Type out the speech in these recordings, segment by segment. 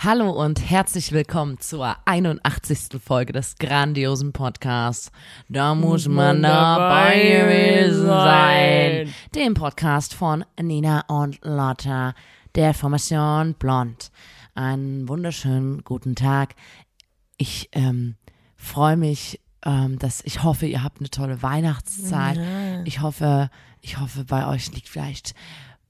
Hallo und herzlich willkommen zur 81. Folge des grandiosen Podcasts. Da muss man dabei gewesen sein. Dem Podcast von Nina und Lotta, der Formation Blond. Einen wunderschönen guten Tag. Ich ähm, freue mich, ähm, dass ich hoffe, ihr habt eine tolle Weihnachtszeit. Ich hoffe, ich hoffe, bei euch liegt vielleicht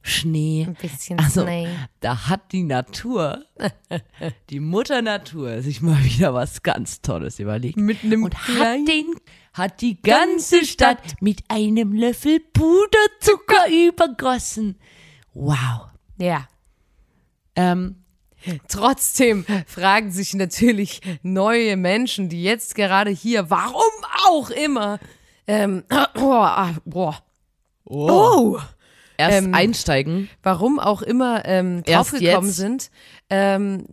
Schnee. Ein bisschen Also, Schnee. da hat die Natur, die Mutter Natur, sich mal wieder was ganz Tolles überlegt. Mit einem und hat den, hat die ganze Stadt mit einem Löffel Puderzucker übergossen. Wow. Ja. Ähm, Trotzdem fragen sich natürlich neue Menschen, die jetzt gerade hier, warum auch immer, ähm, oh, ah, boah, oh, erst Ähm, einsteigen. warum auch immer ähm, draufgekommen sind. Ähm,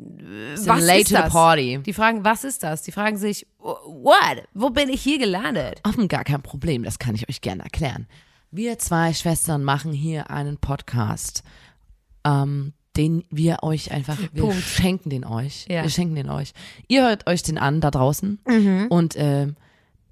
Sind was late ist to the das? party. Die fragen, was ist das? Die fragen sich, what? Wo bin ich hier gelandet? Offen gar kein Problem, das kann ich euch gerne erklären. Wir zwei Schwestern machen hier einen Podcast, ähm, den wir euch einfach, wir Punkt. schenken den euch. Ja. Wir schenken den euch. Ihr hört euch den an da draußen Mhm. und ähm,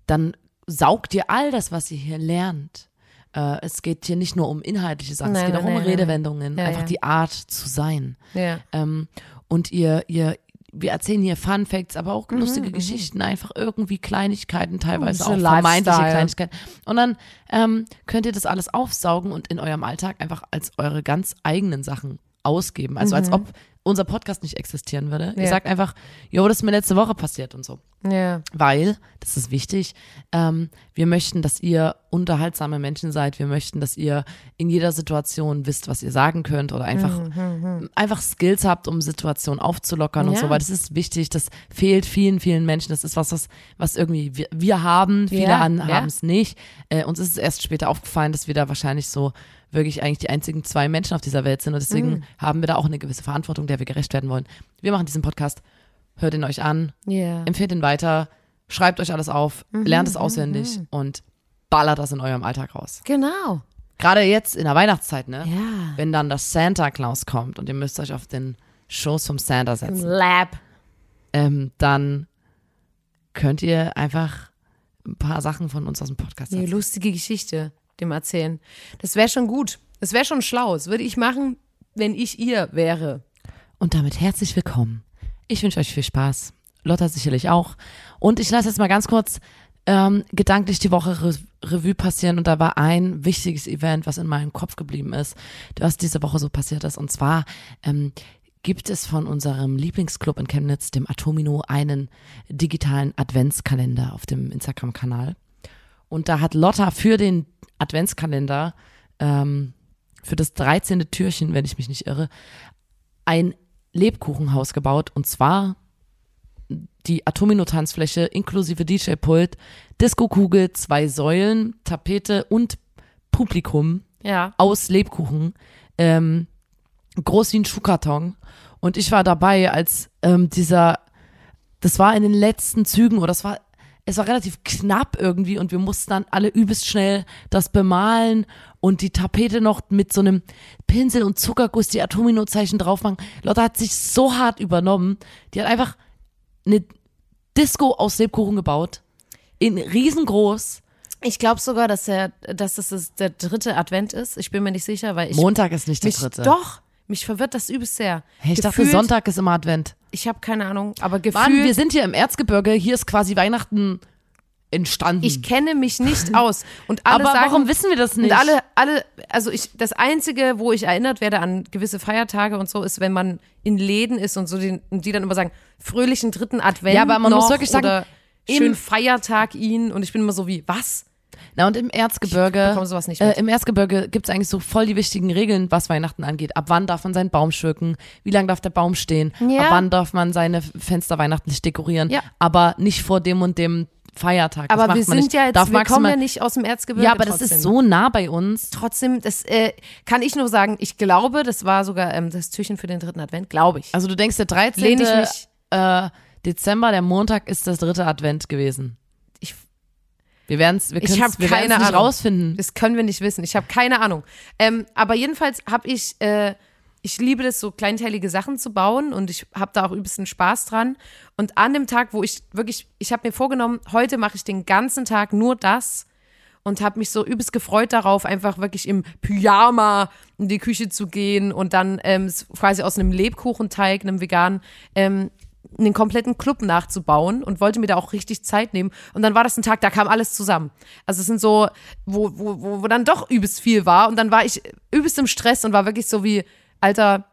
dann saugt ihr all das, was ihr hier lernt. Äh, es geht hier nicht nur um inhaltliche Sachen, es Nein, geht auch nein, um nein. Redewendungen, Ja, einfach ja. die Art zu sein. Ja. Ähm, und ihr, ihr, wir erzählen hier Fun Facts, aber auch lustige Geschichten, einfach irgendwie Kleinigkeiten, teilweise Mhm, auch vermeintliche Lifestyle. Kleinigkeiten. Und dann ähm, könnt ihr das alles aufsaugen und in eurem Alltag einfach als eure ganz eigenen Sachen ausgeben. Also als ob unser Podcast nicht existieren würde. Ihr Ja. sagt einfach, jo, das ist mir letzte Woche passiert und so. Ja. Weil, das ist wichtig, ähm, wir möchten, dass ihr unterhaltsame Menschen seid. Wir möchten, dass ihr in jeder Situation wisst, was ihr sagen könnt oder einfach, einfach Skills habt, um Situationen aufzulockern und Ja. so, weil das ist wichtig. Das fehlt vielen, vielen Menschen. Das ist was, was, was irgendwie wir, wir haben. Viele ja. haben es nicht. Äh, uns ist es erst später aufgefallen, dass wir da wahrscheinlich so wirklich eigentlich die einzigen zwei Menschen auf dieser Welt sind und deswegen Mhm. haben wir da auch eine gewisse Verantwortung, der wir gerecht werden wollen. Wir machen diesen Podcast. Hört ihn euch an, Ja. empfehlt ihn weiter, schreibt euch alles auf, Mhm, lernt es auswendig und ballert das in eurem Alltag raus. Genau. Gerade jetzt in der Weihnachtszeit, ne? Ja. Wenn dann das Santa Claus kommt und ihr müsst euch auf den Schoß vom Santa setzen, Lab. ähm, dann könnt ihr einfach ein paar Sachen von uns aus dem Podcast Eine lustige Geschichte dem erzählen. Das wäre schon gut. Das wäre schon schlau. Das würde ich machen, wenn ich ihr wäre. Und damit herzlich willkommen. Ich wünsche euch viel Spaß. Lotta sicherlich auch. Und ich lasse jetzt mal ganz kurz ähm, gedanklich die Woche Re Revue passieren. Und da war ein wichtiges Event, was in meinem Kopf geblieben ist, was diese Woche so passiert ist. Und zwar ähm, gibt es von unserem Lieblingsclub in Chemnitz, dem Atomino, einen digitalen Adventskalender auf dem Instagram-Kanal. Und da hat Lotta für den Adventskalender, ähm, für das 13. Türchen, wenn ich mich nicht irre, ein Lebkuchenhaus gebaut und zwar die Atomino-Tanzfläche inklusive DJ-Pult, Disco-Kugel, zwei Säulen, Tapete und Publikum Ja. aus Lebkuchen, ähm, groß wie ein Schuhkarton. Und ich war dabei, als ähm, dieser, das war in den letzten Zügen oder das war, es war relativ knapp irgendwie und wir mussten dann alle übelst schnell das bemalen und die Tapete noch mit so einem Pinsel und Zuckerguss die Atomino-Zeichen drauf machen. Lotta hat sich so hart übernommen. Die hat einfach eine Disco aus Lebkuchen gebaut. In riesengroß. Ich glaube sogar, dass, der, dass das der dritte Advent ist. Ich bin mir nicht sicher, weil ich Montag ist nicht der mich dritte. doch mich verwirrt das übelst sehr. Hey, ich dachte, Gefühlt- Sonntag ist immer Advent. Ich habe keine Ahnung, aber Mann, gefühlt wir sind hier im Erzgebirge, hier ist quasi Weihnachten entstanden. ich kenne mich nicht aus und alle Aber sagen, warum wissen wir das nicht? Und alle, alle, also ich, das Einzige, wo ich erinnert werde an gewisse Feiertage und so, ist, wenn man in Läden ist und so, die, und die dann immer sagen, fröhlichen dritten Advent. Ja, aber man muss wirklich sagen, schönen Feiertag ihn. Und ich bin immer so wie, was? Na und im Erzgebirge, äh, im Erzgebirge gibt's eigentlich so voll die wichtigen Regeln, was Weihnachten angeht. Ab wann darf man seinen Baum schmücken? Wie lange darf der Baum stehen? Ja. Ab wann darf man seine Fenster weihnachtlich dekorieren? Ja. Aber nicht vor dem und dem Feiertag. Das Aber wir sind nicht. ja jetzt, darf wir kommen ja nicht aus dem Erzgebirge. Ja, aber das trotzdem. ist so nah bei uns. Trotzdem, das äh, kann ich nur sagen, ich glaube, das war sogar ähm, das Türchen für den dritten Advent, glaube ich. Also du denkst, der 13. Lehne ich mich. Äh, Dezember, der Montag, ist das dritte Advent gewesen. Wir wir können's- hab wir werden's keine nicht Ahnung. rausfinden. das können wir nicht wissen. Ich habe keine Ahnung. Ähm, aber jedenfalls habe ich, äh, ich liebe das, so kleinteilige Sachen zu bauen und ich habe da auch übelsten Spaß dran. Und an dem Tag, wo ich wirklich, ich habe mir vorgenommen, heute mache ich den ganzen Tag nur das und habe mich so übelst gefreut darauf, einfach wirklich im Pyjama in die Küche zu gehen und dann ähm, quasi aus einem Lebkuchenteig, einem veganen, ähm, einen kompletten Club nachzubauen und wollte mir da auch richtig Zeit nehmen. Und dann war das ein Tag, da kam alles zusammen. Also es sind so, wo, wo, wo, wo dann doch übelst viel war und dann war ich übelst im Stress und war wirklich so wie, Alter,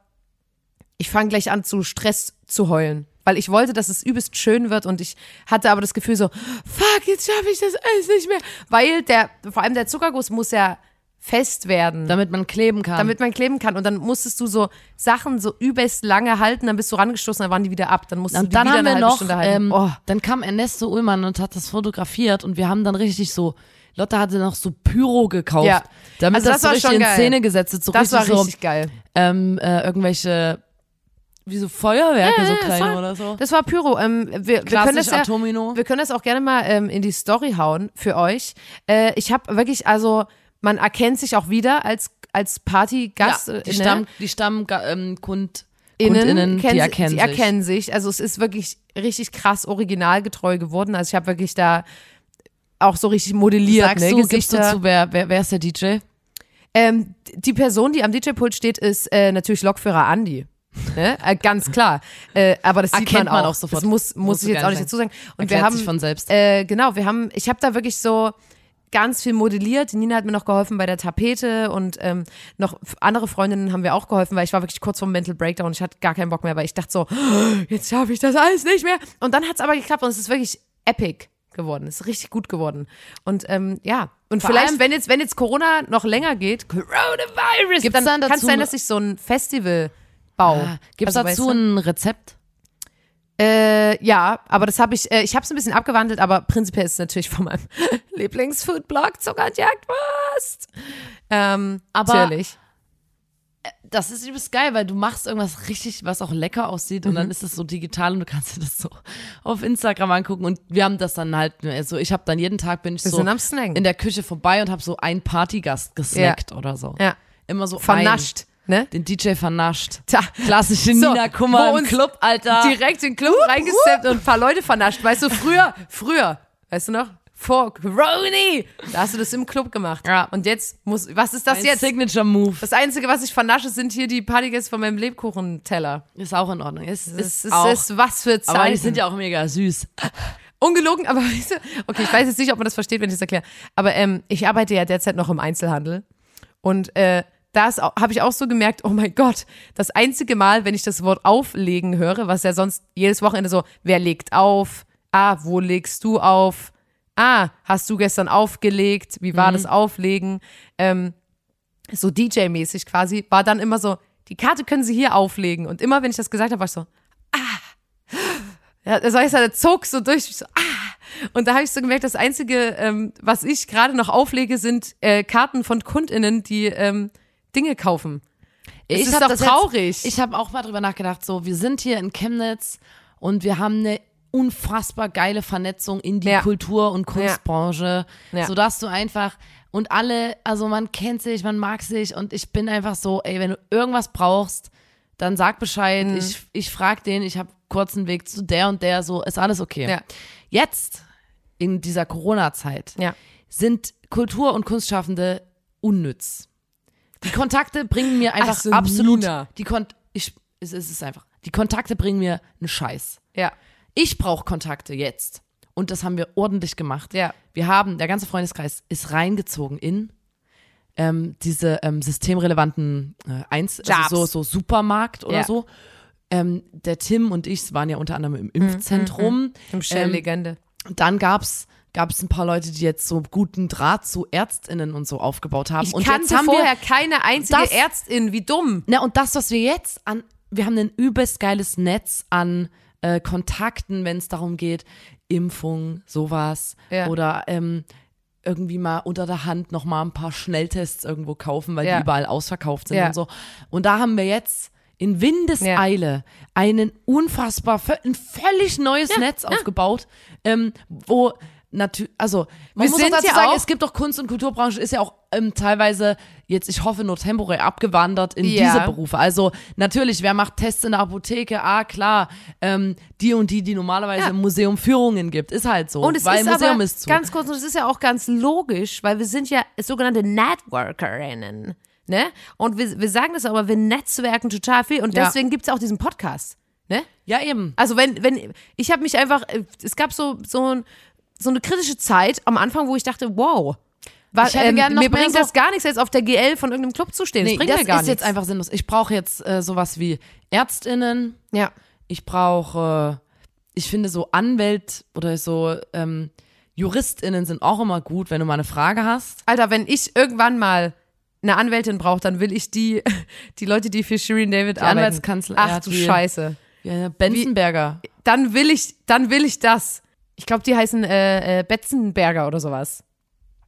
ich fange gleich an zu Stress zu heulen. Weil ich wollte, dass es übelst schön wird und ich hatte aber das Gefühl so, fuck, jetzt schaffe ich das alles nicht mehr. Weil der, vor allem der Zuckerguss muss ja fest werden Damit man kleben kann. damit man kleben kann. Und dann musstest du so Sachen so übelst lange halten, dann bist du rangestoßen, dann waren die wieder ab. Dann musstest und du die dann wieder haben eine halbe noch, Stunde halten. ähm, oh. dann kam Ernesto Ullmann und hat das fotografiert und wir haben dann richtig so, Lotte hatte noch so Pyro gekauft, Ja. damit Also das, das so war richtig schon in geil. Szene gesetzt ist, so Das war richtig so richtig geil. ähm, äh, irgendwelche wie so Feuerwerke, so ja, kleine voll. oder so. Das war Pyro. Ähm, wir, wir, können das ja, Atomino. wir können das auch gerne mal ähm, in die Story hauen für euch. Äh, ich habe wirklich, also man erkennt sich auch wieder als, als Partygast. ja, die äh, Stamm, ne? die Stammkund, ähm, Innen, Kundinnen, kennen, die sie- erkennen sie sich. erkennen sich. Also es ist wirklich richtig krass originalgetreu geworden. Also ich habe wirklich da auch so richtig modelliert, Sagst ne? du, gibst Gesichter. du zu, wer, wer, wer ist der DJ? Ähm, die Person, die am DJ-Pult steht, ist äh, natürlich Lokführer Andi. Ne? Äh, ganz klar. Äh, aber das sieht Erkennt man man auch. auch sofort. Das muss, muss ich jetzt auch nicht dazu sagen. Und Erklärt wir haben, sich von selbst. Äh, genau, wir haben, ich habe da wirklich so ganz viel modelliert. Die Nina hat mir noch geholfen bei der Tapete und ähm, noch andere Freundinnen haben wir auch geholfen, weil ich war wirklich kurz vom Mental Breakdown. Ich hatte gar keinen Bock mehr, weil ich dachte so, jetzt schaffe ich das alles nicht mehr. Und dann hat es aber geklappt und es ist wirklich epic geworden. Es ist richtig gut geworden. Und ähm, ja, und Vor vielleicht, wenn jetzt, wenn jetzt Corona noch länger geht, Coronavirus, Gibt's dann, dann kann es sein, dass ich so ein Festival baue. Ah, Gibt's Also, dazu weißt du? ein Rezept? Äh, ja, aber das habe ich, äh, ich habe es ein bisschen abgewandelt, aber prinzipiell ist es natürlich von meinem Lieblingsfoodblog Zucker und Jagdwurst. Ähm, Aber- natürlich. Das ist übelst geil, weil du machst irgendwas richtig, was auch lecker aussieht und Mhm. dann ist es so digital und du kannst dir das so auf Instagram angucken und wir haben das dann halt, also ich habe dann jeden Tag bin ich Wir so in der Küche vorbei und habe so einen Partygast gesnackt oder so. Ja. Immer so Vernascht, ne? Den DJ vernascht. Tja. Klassische So, Nina Kummer im Club, Alter. Direkt in den Club reingesteppt und ein paar Leute vernascht. Weißt du, früher, früher, weißt du noch? Vor Corona, da hast du das im Club gemacht. Ja. Und jetzt muss, was ist das Ein jetzt? Signature Move. Das Einzige, was ich vernasche, sind hier die Partygäste von meinem Lebkuchenteller. Ist auch in Ordnung. Ist, ist, ist, auch, ist was für Zeiten. aber die sind ja auch mega süß. Ungelogen, aber weißt du, okay, ich weiß jetzt nicht, ob man das versteht, wenn ich das erkläre. Aber ähm, ich arbeite ja derzeit noch im Einzelhandel. Und äh, da habe ich auch so gemerkt, oh mein Gott, das einzige Mal, wenn ich das Wort auflegen höre, was ja sonst jedes Wochenende so, wer legt auf? Ah, wo legst du auf? Ah, hast du gestern aufgelegt? Wie war das Auflegen? Ähm, so DJ-mäßig quasi, war dann immer so, die Karte können Sie hier auflegen. Und immer, wenn ich das gesagt habe, war ich so, ja, das heißt, er zog so durch, so, ah. Und da habe ich so gemerkt, das Einzige, ähm, was ich gerade noch auflege, sind äh, Karten von KundInnen, die ähm, Dinge kaufen. Es ist hab doch traurig. Jetzt, ich habe auch mal drüber nachgedacht, so, wir sind hier in Chemnitz und wir haben eine unfassbar geile Vernetzung in die Ja. Kultur- und Kunstbranche, Ja. sodass du einfach und alle, also man kennt sich, man mag sich und ich bin einfach so, ey, wenn du irgendwas brauchst, dann sag Bescheid, Mhm. ich, ich frag den, ich habe kurzen Weg zu der und der, so, ist alles okay. Ja. Jetzt, in dieser Corona-Zeit, Ja. sind Kultur- und Kunstschaffende unnütz. Die Kontakte bringen mir einfach so, absolut. Nina. Die Kon ich, es, es ist einfach. Die Kontakte bringen mir einen Scheiß. Ja. Ich brauche Kontakte jetzt. Und das haben wir ordentlich gemacht. Ja. Wir haben, der ganze Freundeskreis ist reingezogen in ähm, diese ähm, systemrelevanten äh, Eins, also so, so Supermarkt oder Ja. so. Ähm, der Tim und ich waren ja unter anderem Mhm, im Impfzentrum. Im Shell-Legende. Dann gab's gab es ein paar Leute, die jetzt so guten Draht zu ÄrztInnen und so aufgebaut haben. Ich und kannte jetzt haben vorher keine einzige Das- Ärztin, wie dumm. na, und das, was wir jetzt an, wir haben ein übelst geiles Netz an äh, Kontakten, wenn es darum geht, Impfung, sowas. Ja. Oder ähm, irgendwie mal unter der Hand noch mal ein paar Schnelltests irgendwo kaufen, weil Ja. die überall ausverkauft sind Ja. und so. Und da haben wir jetzt in Windeseile einen unfassbar, ein völlig neues Netz aufgebaut, ähm, wo natürlich, also man Wir muss auch sind dazu ja sagen, auch- es gibt doch Kunst- und Kulturbranche, ist ja auch ähm, teilweise jetzt, ich hoffe, nur temporär abgewandert in Ja. diese Berufe. Also natürlich, wer macht Tests in der Apotheke? Ah, klar, ähm, die und die, die normalerweise Ja. im Museum Führungen gibt, ist halt so, Und es weil ist Museum aber ist zu. ganz kurz, und es ist ja auch ganz logisch, weil wir sind ja sogenannte Networkerinnen. Ne? Und wir, wir sagen das aber, wir netzwerken total viel und Ja. deswegen gibt es auch diesen Podcast. Ne? ja, eben. Also wenn, wenn, ich habe mich einfach, äh, es gab so, so, ein, so eine kritische Zeit am Anfang, wo ich dachte, wow, war, ähm, mir bringt das gar nichts, jetzt auf der GL von irgendeinem Club zu stehen. Nee, das bringt das mir gar ist nichts. jetzt einfach sinnlos. Ich brauche jetzt äh, sowas wie ÄrztInnen, ja. ich brauche, äh, ich finde so Anwält oder so ähm, JuristInnen sind auch immer gut, wenn du mal eine Frage hast. Alter, wenn ich irgendwann mal eine Anwältin brauche, dann will ich die, die Leute, die für Shirin David Die arbeiten. Anwaltskanzler- Ach ja, du Scheiße. Ja, Benzenberger. Dann will ich, dann will ich das. Ich glaube, die heißen äh, äh, Betzenberger oder sowas.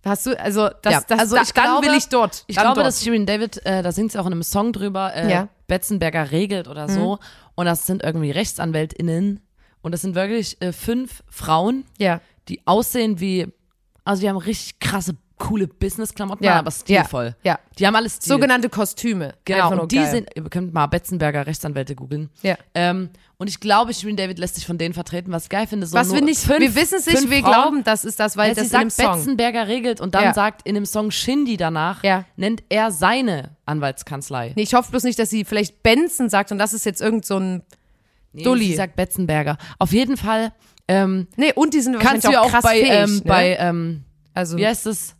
Hast du, also das, Ja, das, also da, ich dann glaube- will ich dort. Ich glaube, dort. dass Shirin David, äh, da singt sie auch in einem Song drüber, äh, Ja. Mhm. Betzenberger regelt oder so. Und das sind irgendwie RechtsanwältInnen. Und das sind wirklich äh, fünf Frauen, ja. die aussehen wie, also die haben richtig krasse, coole Business-Klamotten, Ja, aber stilvoll. ja. Die haben alles Stil. Sogenannte Kostüme. Genau, und die geil. sind, ihr könnt mal Betzenberger Rechtsanwälte googeln. Ja. Ähm, und ich glaube, Shirin David lässt sich von denen vertreten, was ich geil finde. So Was wir nicht, fünf, wir wissen es nicht, wir Frauen, glauben, das ist das, weil Weil das sie in sagt, Song. Betzenberger regelt und dann Ja. sagt in dem Song Shindy danach, Ja. nennt er seine Anwaltskanzlei. Nee, ich hoffe bloß nicht, dass sie vielleicht Benson sagt und das ist jetzt irgend so ein. Nee, Dulli. Sie sagt Betzenberger. Auf jeden Fall ähm, Nee, und die sind kannst du ja auch krass bei, fähig, ähm, ne? bei ähm, also, wie heißt es?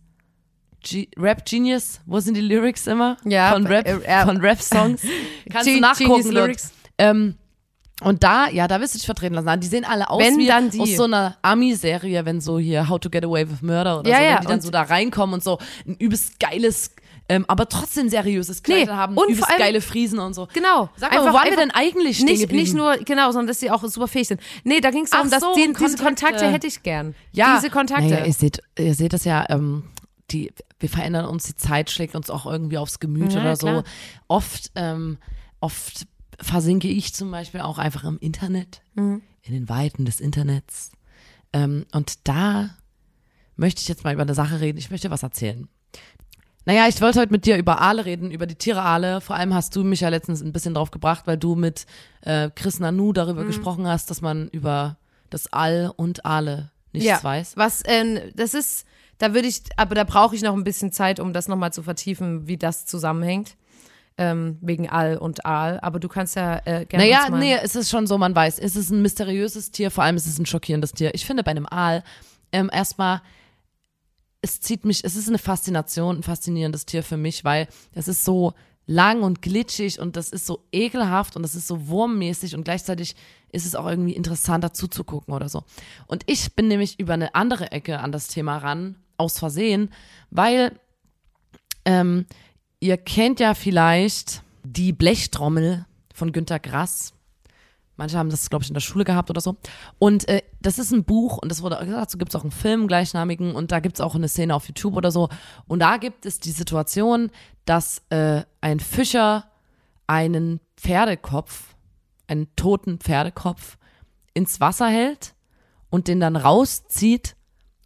G Rap Genius? Wo sind die Lyrics immer? Ja, Von Rap, äh, äh, von Rap-Songs. Kannst Ge- du nachgucken. Lyrics. Ähm, und da, ja, da wirst du dich vertreten lassen. Die sehen alle aus Wenn, wie dann die. aus so einer Ami-Serie, wenn so hier How to Get Away with Murder oder Ja, so, ja, wenn die dann so da reinkommen und so ein übst geiles, ähm, aber trotzdem seriöses Kleid Nee, haben, und vor allem- geile Friesen und so. Genau. Sag mal, wo waren wir denn eigentlich stehen nicht, geblieben? nicht nur, genau, sondern dass sie auch super fähig sind. Nee, da ging es darum, Ach dass so, die, diese Kontakte. Kontakte hätte ich gern. Ja, Diese Kontakte. Naja, ihr seht, ihr seht das ja, ähm, die, wir verändern uns, die Zeit schlägt uns auch irgendwie aufs Gemüt Ja, oder so. klar. Oft, ähm, oft versinke ich zum Beispiel auch einfach im Internet, Mhm. in den Weiten des Internets. Ähm, und da möchte ich jetzt mal über eine Sache reden. Ich möchte was erzählen. Naja, ich wollte heute mit dir über Aale reden, über die Tiere Aale. Vor allem hast du mich ja letztens ein bisschen drauf gebracht, weil du mit äh, Chris Nanu Mhm. darüber gesprochen hast, dass man über das All und Aale nichts ja, weiß. Was, ähm, das ist, da würde ich, aber da brauche ich noch ein bisschen Zeit, um das nochmal zu vertiefen, wie das zusammenhängt. Ähm, wegen All und Aal. Aber du kannst ja äh, gerne. Naja, nee, es ist schon so, man weiß, es ist ein mysteriöses Tier, vor allem ist es ein schockierendes Tier. Ich finde bei einem Aal ähm, erstmal, es zieht mich, es ist eine Faszination, ein faszinierendes Tier für mich, weil es ist so lang und glitschig und das ist so ekelhaft und das ist so wurmmäßig und gleichzeitig ist es auch irgendwie interessanter zuzugucken oder so. Und ich bin nämlich über eine andere Ecke an das Thema ran, aus Versehen, weil ähm, ihr kennt ja vielleicht die Blechtrommel von Günter Grass. Manche haben das, glaube ich, in der Schule gehabt oder so. Und äh, das ist ein Buch und das wurde dazu gibt es auch einen Film gleichnamigen und da gibt es auch eine Szene auf YouTube oder so. Und da gibt es die Situation, dass äh, ein Fischer einen Pferdekopf, einen toten Pferdekopf ins Wasser hält und den dann rauszieht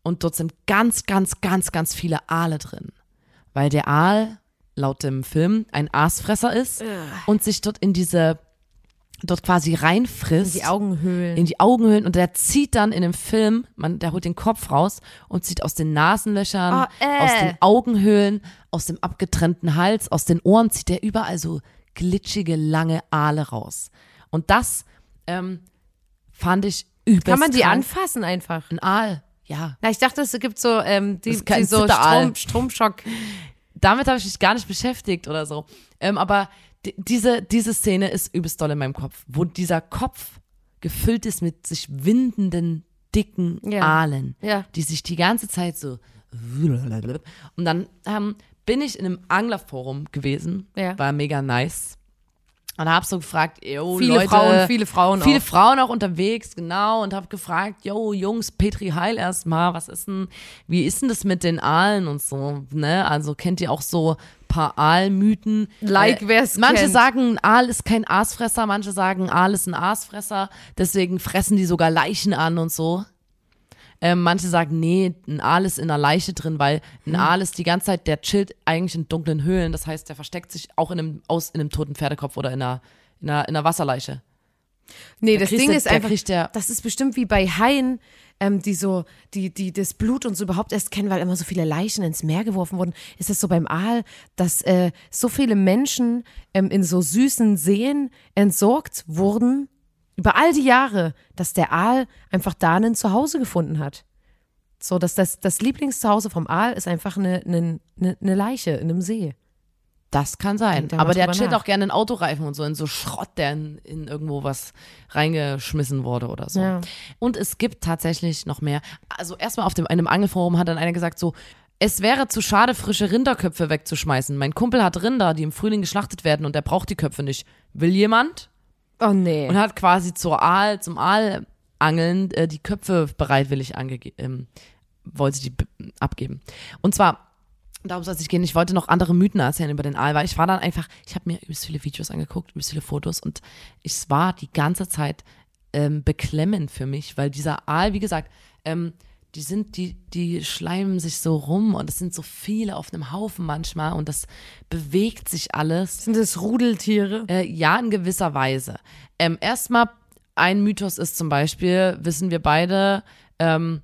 und dort sind ganz, ganz, ganz, ganz viele Aale drin. Weil der Aal laut dem Film ein Aasfresser ist und sich dort in diese, dort quasi reinfrisst. die Augenhöhlen. In die Augenhöhlen und der zieht dann in dem Film, man, der holt den Kopf raus und zieht aus den Nasenlöchern, Oh, äh. aus den Augenhöhlen, aus dem abgetrennten Hals, aus den Ohren zieht der überall so glitschige, lange Aale raus. Und das ähm, fand ich übelst Kann man die krank. anfassen einfach? Ein Aal, ja. Na, ich dachte, es gibt so, ähm, die, die so. Strom, Stromschock. damit habe ich mich gar nicht beschäftigt oder so. Ähm, aber di- diese, diese Szene ist übelst doll in meinem Kopf, wo dieser Kopf gefüllt ist mit sich windenden dicken Ja. Aalen, Ja. die sich die ganze Zeit so und dann ähm, bin ich in einem Anglerforum gewesen, Ja. war mega nice. Und hab so gefragt, yo, Viele Leute, Frauen, viele Frauen viele auch. Frauen auch unterwegs, genau, und hab gefragt, yo, Jungs, Petri Heil erstmal, was ist denn, wie ist denn das mit den Aalen und so, ne? Also kennt ihr auch so paar Aalmythen? Like, wer's Manche kennt. sagen, ein Aal ist kein Aasfresser, manche sagen, ein Aal ist ein Aasfresser, deswegen fressen die sogar Leichen an und so. Ähm, manche sagen, nee, ein Aal ist in einer Leiche drin, weil ein Mhm. Aal ist die ganze Zeit, der chillt eigentlich in dunklen Höhlen. Das heißt, der versteckt sich auch in einem, aus, in einem toten Pferdekopf oder in einer, in einer, in einer Wasserleiche. Nee, Da das Ding du- ist einfach, der- das ist bestimmt wie bei Haien, ähm, die so, die, die das Blut und so überhaupt erst kennen, weil immer so viele Leichen ins Meer geworfen wurden. Ist es so beim Aal, dass äh, so viele Menschen ähm, in so süßen Seen entsorgt wurden, über all die Jahre, dass der Aal einfach da ein Zuhause gefunden hat. So, dass das, das Lieblingszuhause vom Aal ist einfach eine, eine, eine Leiche in einem See. Das kann sein. Aber der chillt nach. auch gerne in Autoreifen und so, in so Schrott, der in, in irgendwo was reingeschmissen wurde oder so. Ja. Und es gibt tatsächlich noch mehr. Also erstmal auf dem, einem Angelforum hat dann einer gesagt so, es wäre zu schade, frische Rinderköpfe wegzuschmeißen. Mein Kumpel hat Rinder, die im Frühling geschlachtet werden und der braucht die Köpfe nicht. Will jemand? Oh nee. Und hat quasi zur Aal, zum Aalangeln äh, die Köpfe bereitwillig angegeben, ähm, wollte die abgeben. Und zwar, darum soll es nicht gehen, ich wollte noch andere Mythen erzählen über den Aal, weil ich war dann einfach, ich habe mir übelst viele Videos angeguckt, übelst viele Fotos und es war die ganze Zeit ähm, beklemmend für mich, weil dieser Aal, wie gesagt, ähm, die sind, die, die schleimen sich so rum und es sind so viele auf einem Haufen manchmal und das bewegt sich alles. Sind das Rudeltiere? Äh, ja, in gewisser Weise. Ähm, erstmal, ein Mythos ist zum Beispiel, wissen wir beide, ähm,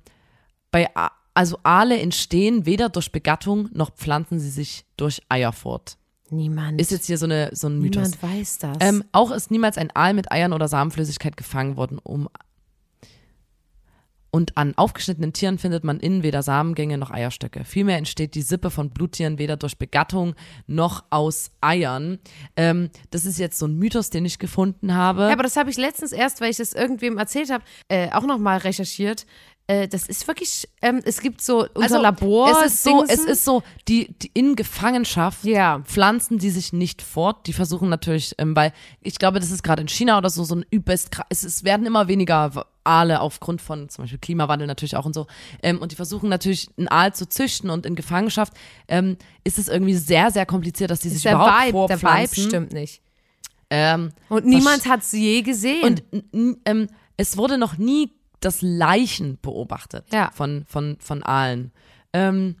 bei A also Aale entstehen weder durch Begattung noch pflanzen sie sich durch Eier fort. Niemand. Ist jetzt hier so, eine, so ein Mythos. Niemand weiß das. Ähm, auch ist niemals ein Aal mit Eiern oder Samenflüssigkeit gefangen worden, um und an aufgeschnittenen Tieren findet man innen weder Samengänge noch Eierstöcke. Vielmehr entsteht die Sippe von Bluttieren weder durch Begattung noch aus Eiern. Ähm, das ist jetzt so ein Mythos, den ich gefunden habe. Ja, aber das habe ich letztens erst, weil ich das irgendwem erzählt habe, äh, auch nochmal recherchiert. Äh, das ist wirklich, ähm, es gibt so unser Labor. Also, Es ist so, es ist so, die, die in Gefangenschaft Ja. pflanzen die sich nicht fort. Die versuchen natürlich, ähm, weil ich glaube, das ist gerade in China oder so so ein übelst, es, es werden immer weniger Aale aufgrund von zum Beispiel Klimawandel natürlich auch und so. Ähm, und die versuchen natürlich einen Aal zu züchten und in Gefangenschaft ähm, ist es irgendwie sehr, sehr kompliziert, dass die sich der überhaupt Vibe, der Vibe vorpflanzen. stimmt nicht. Ähm, Und niemand hat sie je gesehen. und ähm, es wurde noch nie das Leichen beobachtet Ja. von, von, von Aalen. Ähm,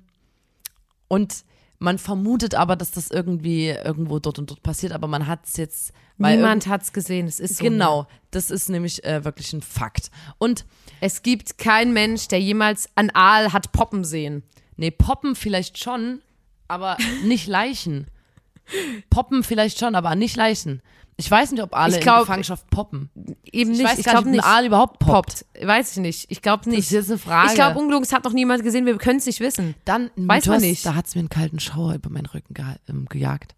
und man vermutet aber, dass das irgendwie irgendwo dort und dort passiert, aber man hat es jetzt. weil niemand hat es gesehen. Es ist so. Genau, das ist nämlich äh, wirklich ein Fakt. Und Es gibt keinen Mensch, der jemals an Aal hat poppen sehen. nee, Poppen vielleicht schon, aber nicht Leichen. Poppen vielleicht schon, aber nicht Leichen. Ich weiß nicht, ob Aale Ich glaub- in Gefangenschaft poppen. Eben Ich nicht. weiß ich gar glaube nicht, ob ein Aal überhaupt poppt. poppt. Weiß ich nicht. Ich glaube nicht. Das ist jetzt eine Frage. Ich glaube, es hat noch niemand gesehen. Wir können es nicht wissen. Dann Weiß man Mythos, nicht. Da hat es mir einen kalten Schauer über meinen Rücken geha- ähm, gejagt.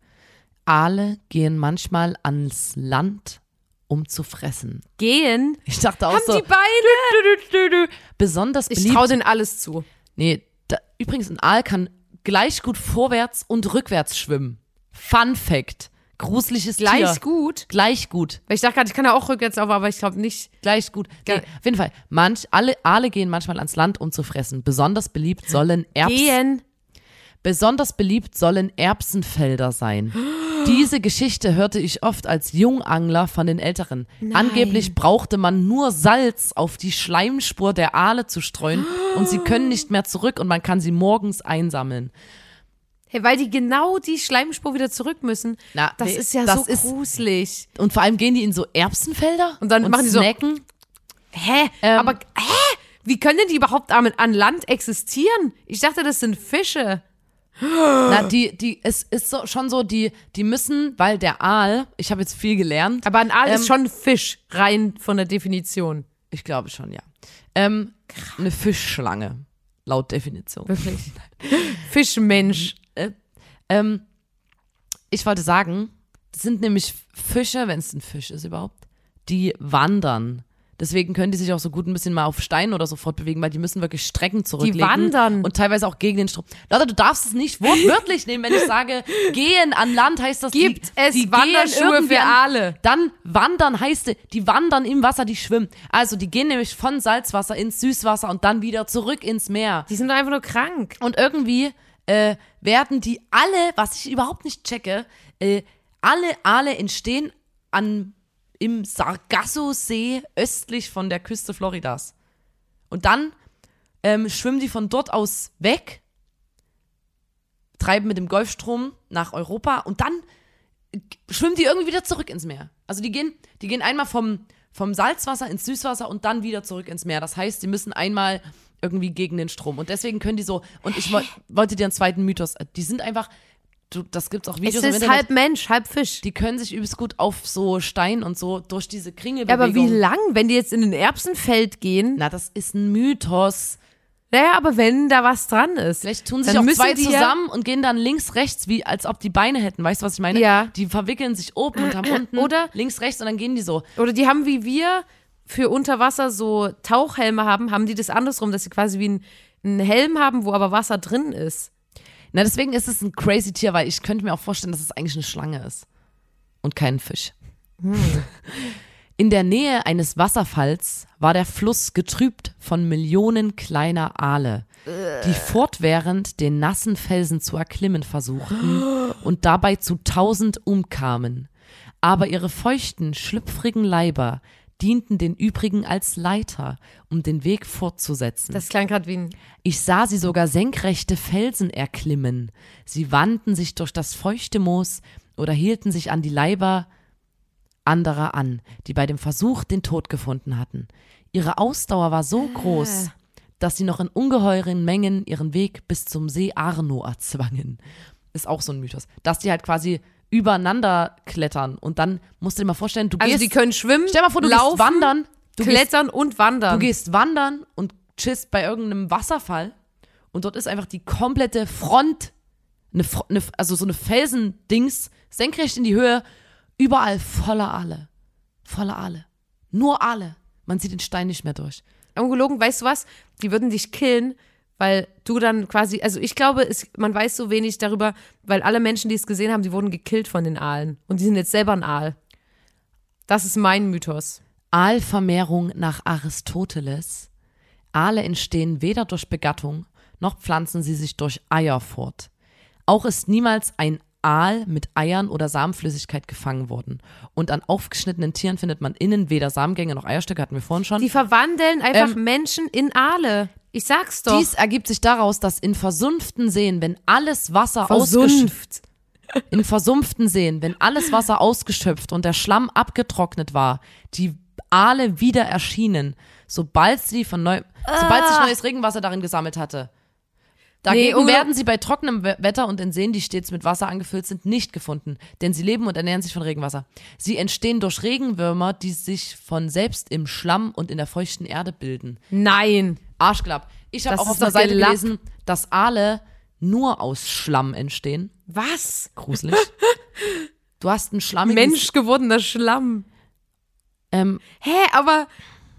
Aale gehen manchmal ans Land, um zu fressen. Gehen. Ich dachte auch Haben so, die Beine? besonders Ich beliebt. traue denen alles zu. Nee, da, übrigens, ein Aal kann gleich gut vorwärts und rückwärts schwimmen. Fun Fact. Gruseliges Gleich Tier. gut. Gleich gut. Weil ich dachte gerade, ich kann ja auch rückwärts laufen, aber ich glaube nicht. Gleich gut. Nee, auf jeden Fall. Manch, alle Aale gehen manchmal ans Land, um zu fressen. Besonders beliebt sollen Erbsen. Gehen. Besonders beliebt sollen Erbsenfelder sein. Diese Geschichte hörte ich oft als Jungangler von den Älteren. Angeblich brauchte man nur Salz auf die Schleimspur der Aale zu streuen und sie können nicht mehr zurück und man kann sie morgens einsammeln. Hey, weil die genau die Schleimspur wieder zurück müssen. Na, das nee, ist ja das so ist- gruselig. Und vor allem gehen die in so Erbsenfelder Und dann machen die so- snacken. Hä? Ähm, aber hä? Wie können denn die überhaupt an, an Land existieren? Ich dachte, das sind Fische. Na, die, die, es ist so, schon so, die, die müssen, weil der Aal, ich habe jetzt viel gelernt. Aber ein Aal Ähm, ist schon Fisch, rein von der Definition. Ich glaube schon, ja. Ähm, eine Fischschlange, laut Definition. Wirklich. Fischmensch. Ähm, ich wollte sagen, das sind nämlich Fische, wenn es ein Fisch ist überhaupt, die wandern. Deswegen können die sich auch so gut ein bisschen mal auf Steinen oder so fortbewegen, weil die müssen wirklich Strecken zurücklegen. wandern. Und teilweise auch gegen den Strom. Leute, du darfst es nicht wortwörtlich nehmen, wenn ich sage, gehen an Land heißt das, Gibt die, es die Wanderschuhe für Aale? Dann wandern heißt, die wandern im Wasser, die schwimmen. Also die gehen nämlich von Salzwasser ins Süßwasser und dann wieder zurück ins Meer. Die sind einfach nur krank. Und irgendwie äh, werden die alle, was ich überhaupt nicht checke, äh, alle Aale entstehen an, im Sargasso-See östlich von der Küste Floridas. Und dann ähm, schwimmen die von dort aus weg, treiben mit dem Golfstrom nach Europa und dann äh, schwimmen die irgendwie wieder zurück ins Meer. Also die gehen, die gehen einmal vom, vom Salzwasser ins Süßwasser und dann wieder zurück ins Meer. Das heißt, die müssen einmal irgendwie gegen den Strom. Und deswegen können die so, und ich woll- wollte dir einen zweiten Mythos, äh, die sind einfach, du, das gibt's auch Es Videos im ist Internet, halb Mensch, halb Fisch. die können sich übelst gut auf so Stein und so durch diese Ja, Kringelbewegung. aber wie lang, wenn die jetzt in den Erbsenfeld gehen? Na, das ist ein Mythos. Naja, aber wenn da was dran ist. Vielleicht tun sich auch müssen zwei ja- zusammen und gehen dann links, rechts, wie als ob die Beine hätten. Weißt du, was ich meine? Ja. Die verwickeln sich oben und haben unten Oder- links, rechts und dann gehen die so. Oder die haben wie wir für unter Wasser so Tauchhelme haben, haben die das andersrum, dass sie quasi wie ein, einen Helm haben, wo aber Wasser drin ist. Na, deswegen ist es ein crazy Tier, weil ich könnte mir auch vorstellen, dass es eigentlich eine Schlange ist. Und kein Fisch. In der Nähe eines Wasserfalls war der Fluss getrübt von Millionen kleiner Aale, die fortwährend den nassen Felsen zu erklimmen versuchten und dabei zu tausend umkamen. Aber ihre feuchten, schlüpfrigen Leiber dienten den übrigen als Leiter, um den Weg fortzusetzen. Das klang gerade wie ein. Ich sah sie sogar senkrechte Felsen erklimmen. Sie wandten sich durch das feuchte Moos oder hielten sich an die Leiber anderer an, die bei dem Versuch den Tod gefunden hatten. Ihre Ausdauer war so groß, dass sie noch in ungeheuren Mengen ihren Weg bis zum See Arno erzwangen. Ist auch so ein Mythos. Dass die halt quasi übereinander klettern und dann musst du dir mal vorstellen, du Also gehst, die können schwimmen, stell mal vor, du laufen, gehst wandern, du gehst klettern und wandern. Du gehst wandern und chillst bei irgendeinem Wasserfall und dort ist einfach die komplette Front, eine, eine, also so eine Felsendings, senkrecht in die Höhe, überall voller Aale. Voller Aale. Nur Aale. Man sieht den Stein nicht mehr durch. Ungelogen, weißt du was? Die würden dich killen, weil du dann quasi, also ich glaube, es, man weiß so wenig darüber, weil alle Menschen, die es gesehen haben, die wurden gekillt von den Aalen. Und die sind jetzt selber ein Aal. Das ist mein Mythos. Aalvermehrung nach Aristoteles. Aale entstehen weder durch Begattung, noch pflanzen sie sich durch Eier fort. Auch ist niemals ein Aal mit Eiern oder Samenflüssigkeit gefangen worden. Und an aufgeschnittenen Tieren findet man innen weder Samengänge noch Eierstöcke, hatten wir vorhin schon. Die verwandeln einfach Ähm, Menschen in Aale. Ich sag's doch. Dies ergibt sich daraus, dass in versumpften Seen, wenn alles Wasser ausgeschöpft, in versumpften Seen, wenn alles Wasser ausgeschöpft und der Schlamm abgetrocknet war, die Aale wieder erschienen, sobald sie von neu, sobald sich neues Regenwasser darin gesammelt hatte. Dagegen Unge- werden sie bei trockenem We- Wetter und in Seen, die stets mit Wasser angefüllt sind, nicht gefunden, denn sie leben und ernähren sich von Regenwasser. Sie entstehen durch Regenwürmer, die sich von selbst im Schlamm und in der feuchten Erde bilden. Nein. Arschklapp. Ich habe auch auf doch Seite Gelapp. gelesen, dass Aale nur aus Schlamm entstehen. Was? Gruselig. Du hast einen schlammigen Menschgewordener Schlamm. Ähm, Hä, aber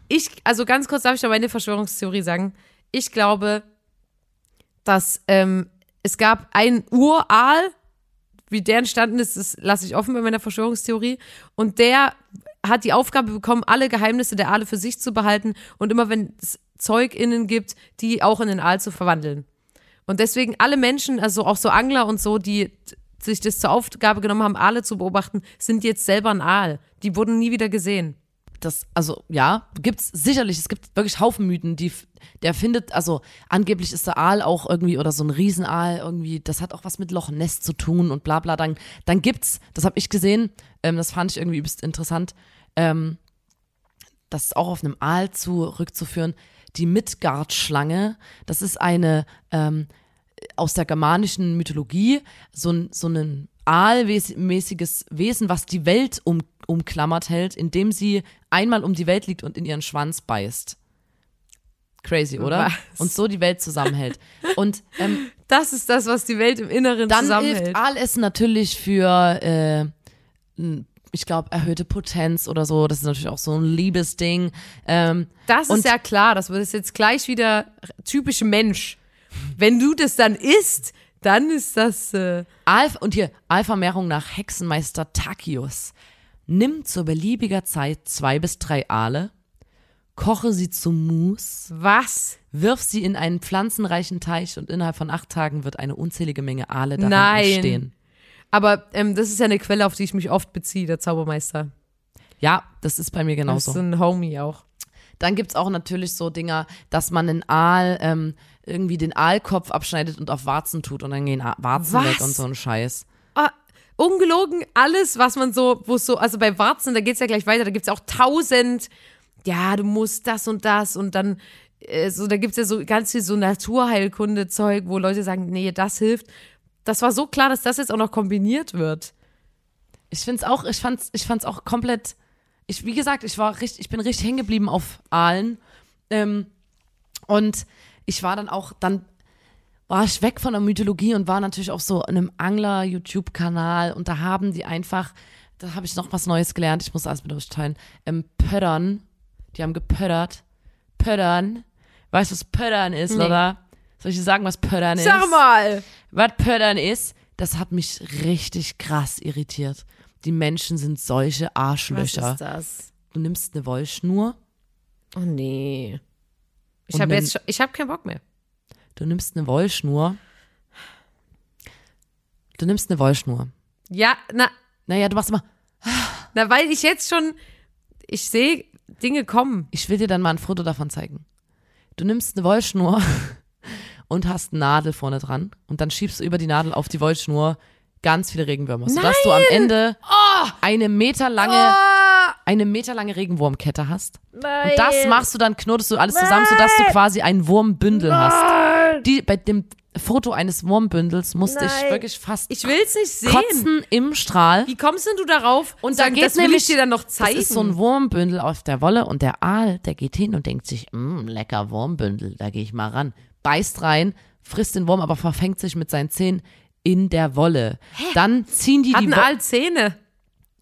ich, also ganz kurz darf ich noch meine Verschwörungstheorie sagen. Ich glaube, dass ähm, es gab einen Uraal, wie der entstanden ist, das lasse ich offen bei meiner Verschwörungstheorie. Und der hat die Aufgabe bekommen, alle Geheimnisse der Aale für sich zu behalten und immer wenn es ZeugInnen gibt, die auch in den Aal zu verwandeln. Und deswegen alle Menschen, also auch so Angler und so, die sich das zur Aufgabe genommen haben, Aale zu beobachten, sind jetzt selber ein Aal. Die wurden nie wieder gesehen. das, also ja, gibt's sicherlich, es gibt wirklich Haufen Mythen, die, der findet, also angeblich ist der Aal auch irgendwie oder so ein Riesenaal irgendwie, das hat auch was mit Loch Ness zu tun und bla bla. Dann, dann gibt's, das habe ich gesehen, ähm, das fand ich irgendwie übelst interessant, ähm, das ist auch auf einem Aal zurückzuführen, die Midgard-Schlange, das ist eine ähm, aus der germanischen Mythologie, so ein, so ein aalmäßiges Wesen, was die Welt um, umklammert hält, indem sie einmal um die Welt liegt und in ihren Schwanz beißt. Crazy, oder? Was? Und so die Welt zusammenhält. Und ähm, Das ist das, was die Welt im Inneren dann zusammenhält. hilft Aalessen natürlich für, äh, ich glaube, erhöhte Potenz oder so. Das ist natürlich auch so ein Liebesding. Ähm, Das ist ja klar, das wird jetzt gleich wieder typisch Mensch. Wenn du das dann isst, dann ist das. Äh, Alpha, und hier, Alpha-Mehrung nach Hexenmeister Takius. Nimm zu beliebiger Zeit zwei bis drei Aale, koche sie zu Mousse, was? wirf sie in einen pflanzenreichen Teich und innerhalb von acht Tagen wird eine unzählige Menge Aale darin Nein. entstehen. Aber ähm, das ist ja eine Quelle, auf die ich mich oft beziehe, der Zaubermeister. Ja, das ist bei mir Das genauso. ist ein Homie auch. Dann gibt's auch natürlich so Dinger, dass man einen Aal, ähm, irgendwie den Aalkopf abschneidet und auf Warzen tut und dann gehen A- Warzen Was? weg und so ein Scheiß. Ah, ungelogen, alles, was man so, wo es so, also bei Warzen, da geht's ja gleich weiter, da gibt's auch tausend, ja, du musst das und das und dann, äh, so, da gibt's ja so ganz viel so Naturheilkunde-Zeug, wo Leute sagen, nee, das hilft. Das war so klar, dass das jetzt auch noch kombiniert wird. Ich find's auch, ich fand's, ich fand's auch komplett, ich, wie gesagt, ich war richtig, ich bin richtig hängen geblieben auf Aalen. Ähm, und ich war dann auch, dann war ich weg von der Mythologie und war natürlich auf so einem Angler-YouTube-Kanal und da haben die einfach, da habe ich noch was Neues gelernt, ich muss alles mit euch teilen, ähm, Pöttern, die haben gepöttert, Pöttern, weißt du, was Pöttern ist, Nee. oder? Soll ich dir sagen, was Pöttern ist? Sag mal! Was Pöttern ist, das hat mich richtig krass irritiert. Die Menschen sind solche Was Arschlöcher. ist das? Du nimmst eine Wollschnur, Oh nee. Ich habe jetzt schon, ich habe keinen Bock mehr. du nimmst eine Wollschnur. Du nimmst eine Wollschnur. Ja, na, Naja, du machst immer, na, weil ich jetzt schon, ich sehe Dinge kommen. ich will dir dann mal ein Foto davon zeigen. Du nimmst eine Wollschnur und hast eine Nadel vorne dran und dann schiebst du über die Nadel auf die Wollschnur ganz viele Regenwürmer, sodass du am Ende eine meterlange, Ah, eine meterlange Regenwurmkette hast. nein. Und das machst du dann, knotest du alles zusammen, sodass du quasi ein Wurmbündel hast. Die, bei dem Foto eines Wurmbündels musste ich Nein. wirklich fast Ich will's nicht sehen. kotzen im Strahl. Wie kommst denn du darauf? Und Sagen, da geht das will nämlich, ich dir dann noch zeigen. Das ist so ein Wurmbündel auf der Wolle und der Aal, der geht hin und denkt sich, "Mm, lecker Wurmbündel, da gehe ich mal ran. Beißt rein, frisst den Wurm, aber verfängt sich mit seinen Zähnen in der Wolle. Dann ziehen die Hat die ein Wo- Aal Zähne.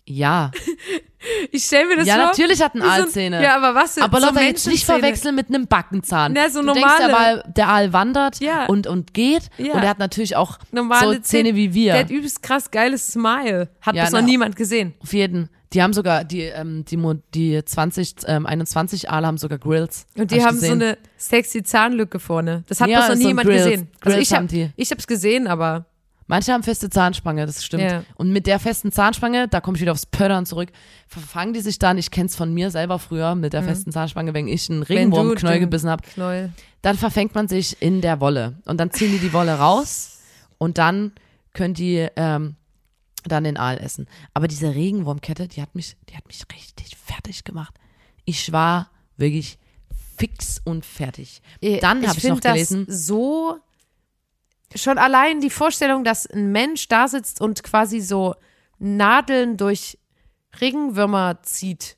Ja, Ich stell mir das ja vor. natürlich hat ein so Aal Zähne. Ja, aber was Aber so Leute, jetzt nicht verwechseln mit einem Backenzahn. Na, so du denkst ja, normale. weil der Aal wandert Ja. und, und geht Ja. und er hat natürlich auch Normale so Zähne wie wir. Der hat übelst krass geiles Smile. Hat Ja, das noch na. niemand gesehen. Auf jeden. Die haben sogar, die, ähm, die, die 20, ähm, 21 Aale haben sogar Grills. Und Hab die ich haben so eine sexy Zahnlücke vorne. Das hat Ja, bloß noch so niemand Grills. gesehen. Also Grills ich hab, die. ich hab's gesehen, aber Manche haben feste Zahnspange, das stimmt. Ja. Und mit der festen Zahnspange, da komme ich wieder aufs Pöttern zurück, verfangen die sich dann, ich kenn's von mir selber früher, mit der festen Zahnspange, wenn ich einen Mhm. Regenwurmknäuel gebissen habe, dann verfängt man sich in der Wolle. Und dann ziehen die die Wolle raus und dann können die ähm, dann den Aal essen. Aber diese Regenwurmkette, die hat mich, die hat mich richtig fertig gemacht. Ich war wirklich fix und fertig. Dann ich habe ich noch find das gelesen, so schon allein die Vorstellung, dass ein Mensch da sitzt und quasi so Nadeln durch Regenwürmer zieht.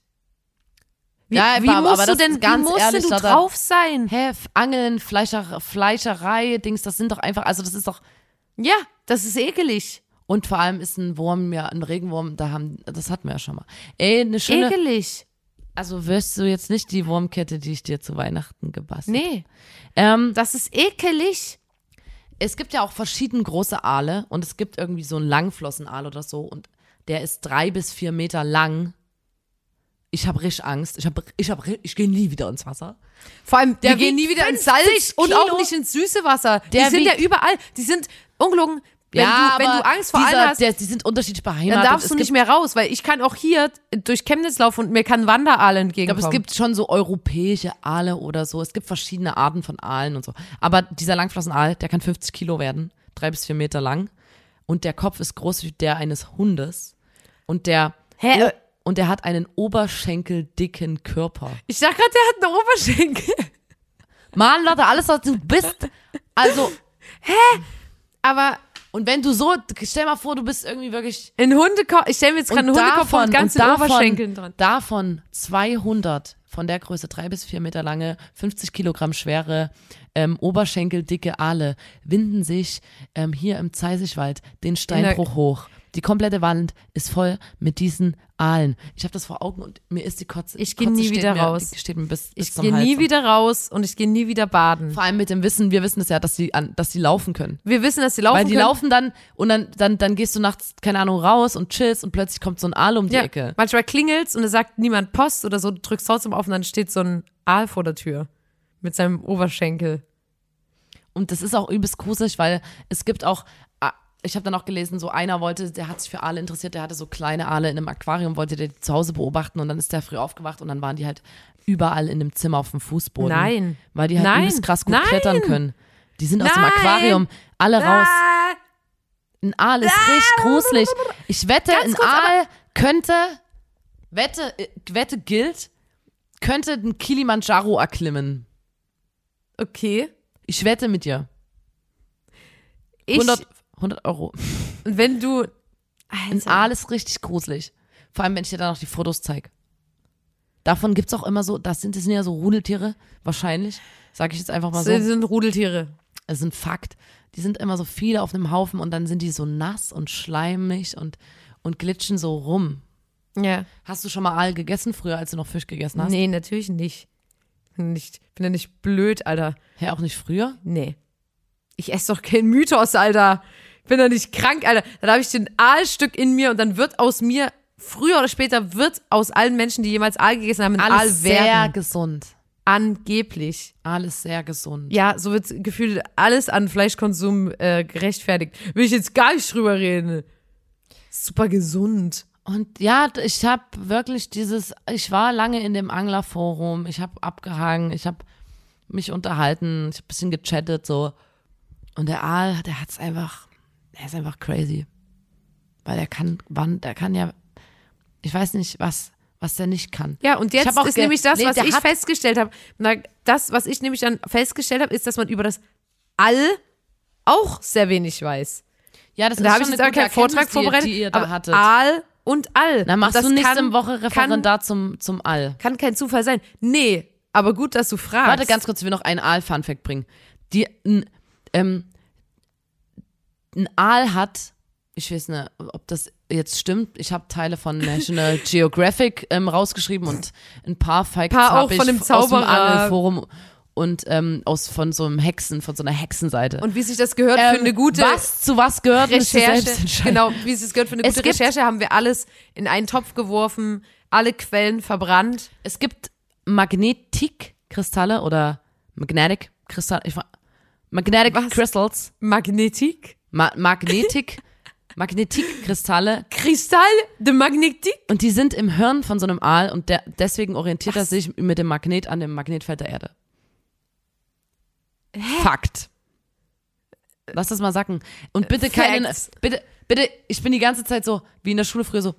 Wie, Ja, wie aber- musst aber du denn, ganz wie musst ehrlich, du drauf sein? hä, Angeln, Fleischer, Fleischerei, Dings, das sind doch einfach, also das ist doch, Ja, das ist ekelig. und vor allem ist ein Wurm, ja, ein Regenwurm, da haben, das hatten wir ja schon mal. Ey, eine schöne, Ekelig. also wirst du jetzt nicht die Wurmkette, die ich dir zu Weihnachten gebastelt Nee, Ähm, das ist ekelig. Es gibt ja auch verschieden große Aale und es gibt irgendwie so einen Langflossenaal oder so und der ist drei bis vier Meter lang. Ich habe richtig Angst. Ich habe, ich habe, ich gehe nie wieder ins Wasser. Vor allem, Der wir gehen nie wieder ins 50 Salz und auch Kilo. nicht ins süße Wasser. Die Der sind ja überall. Die sind ungelogen. Wenn, du, wenn du Angst vor dieser, allen hast, der, die sind unterschiedlich dann beheimatet. darfst es du gibt, nicht mehr raus, weil ich kann auch hier durch Chemnitz laufen und mir kann Wanderaal Ich entgegenkommen. glaube, es gibt schon so europäische Aale oder so. Es gibt verschiedene Arten von Aalen und so. Aber dieser Langflossenaal, der kann 50 Kilo werden, drei bis vier Meter lang. Und der Kopf ist groß wie der eines Hundes. Und der, Hä? Oh, und der hat einen oberschenkeldicken Körper. Ich sag gerade, der hat eine Oberschenkel. Mann, Lotte, alles, was du bist. Also, Aber und wenn du so, stell mal vor, du bist irgendwie wirklich ein Hundekopf, ich stelle mir jetzt gerade einen Hundekopf vor mit ganzen und davon, Oberschenkeln dran. Davon 200 von der Größe, drei bis vier Meter lange, 50 Kilogramm schwere, ähm, oberschenkeldicke Aale winden sich ähm, hier im Zeisigwald den Steinbruch hoch. Die komplette Wand ist voll mit diesen Aalen. Ich habe das vor Augen und mir ist die Kotze. Ich geh Kotze nie wieder mir, raus. Die steht mir bis, bis Ich gehe nie wieder raus und ich gehe nie wieder baden. Vor allem mit dem Wissen, wir wissen es ja, dass sie, an, dass sie laufen können. Wir wissen, dass sie laufen Weil die können. laufen dann und dann, dann, dann gehst du nachts, keine Ahnung, raus und chillst und plötzlich kommt so ein Aal um die ja, Ecke. manchmal klingelt's und es sagt niemand Post oder so, du drückst trotzdem auf und dann steht so ein Aal vor der Tür mit seinem Oberschenkel. Und das ist auch übelst gruselig, weil es gibt auch, ich habe dann auch gelesen, so einer wollte, der hat sich für Aale interessiert, der hatte so kleine Aale in einem Aquarium, wollte der die zu Hause beobachten und dann ist der früh aufgewacht und dann waren die halt überall in dem Zimmer auf dem Fußboden. Nein. Weil die halt Nein. übelst krass gut Nein. klettern können. Die sind aus dem Nein. Aquarium alle raus. Ah, Ein Aal ist richtig gruselig. Ich wette, Ganz ein kurz, Aal könnte, wette, wette gilt, könnte den Kilimanjaro erklimmen. okay. Ich wette mit dir. Ich, 100, 100 Euro. wenn du. Ein Alter. Aal ist richtig gruselig. Vor allem, wenn ich dir dann noch die Fotos zeige. Davon gibt's auch immer so, das sind, das sind ja so Rudeltiere, wahrscheinlich. Sag ich jetzt einfach mal so. Das sind Rudeltiere. Das ist ein Fakt. Die sind immer so viele auf einem Haufen und dann sind die so nass und schleimig und, und glitschen so rum. Ja. Hast du schon mal Aal gegessen früher, als du noch Fisch gegessen hast? Nee, natürlich nicht. nicht. Bin ja nicht blöd, Alter. Hä, auch nicht früher? Nee. Ich esse doch kein Mythos, Alter. Bin doch nicht krank, Alter. Dann habe ich den Aalstück in mir und dann wird aus mir, früher oder später, wird aus allen Menschen, die jemals Aal gegessen haben, ein Alles Aal sehr werden. gesund. Angeblich. Alles sehr gesund. Ja, so wird gefühlt alles an Fleischkonsum äh, gerechtfertigt. Will ich jetzt gar nicht drüber reden. Super gesund. Und ja, ich habe wirklich dieses, ich war lange in dem Anglerforum, ich habe abgehangen, ich habe mich unterhalten, ich habe ein bisschen gechattet so. Und der Aal, der hat's einfach, der ist einfach crazy. Weil der kann, wann, der kann ja, ich weiß nicht, was, was der nicht kann. Ja, und jetzt ist nämlich das, was ich festgestellt habe. Na, Das, was ich nämlich dann festgestellt habe, ist, dass man über das All auch sehr wenig weiß. Ja, das Da habe ich jetzt aber keinen Vortrag vorbereitet, die ihr da hattet. Aal und All. Dann machst du nächste kann, Woche kann, Referendar zum, zum All. kann kein Zufall sein. Nee, aber gut, dass du fragst. Warte, ganz kurz, ich will noch einen Aal-Funfact bringen. Die, ähm, ein Aal hat, ich weiß nicht, ob das jetzt stimmt, ich habe Teile von National Geographic ähm, rausgeschrieben und ein paar Facts Paar auch habe ich von dem aus dem Zauberer. Angelforum und ähm, aus von so einem Hexen, von so einer Hexenseite. Und wie sich das gehört Ähm, für eine gute was zu was gehört, Recherche. Genau, wie es sich gehört für eine gute Recherche, haben wir alles in einen Topf geworfen, alle Quellen verbrannt. Es gibt Magnetik-Kristalle oder Magnetic Kristalle, ich Magnetic Was? Crystals, Magnetik. Ma Magnetik, Magnetikkristalle Kristall de Magnetik. und die sind im Hirn von so einem Aal und der, deswegen orientiert er sich mit dem Magnet an dem Magnetfeld der Erde. Fakt. Lass das mal sacken. Und bitte keine, Facts. bitte, bitte, ich bin die ganze Zeit so, wie in der Schule früher so,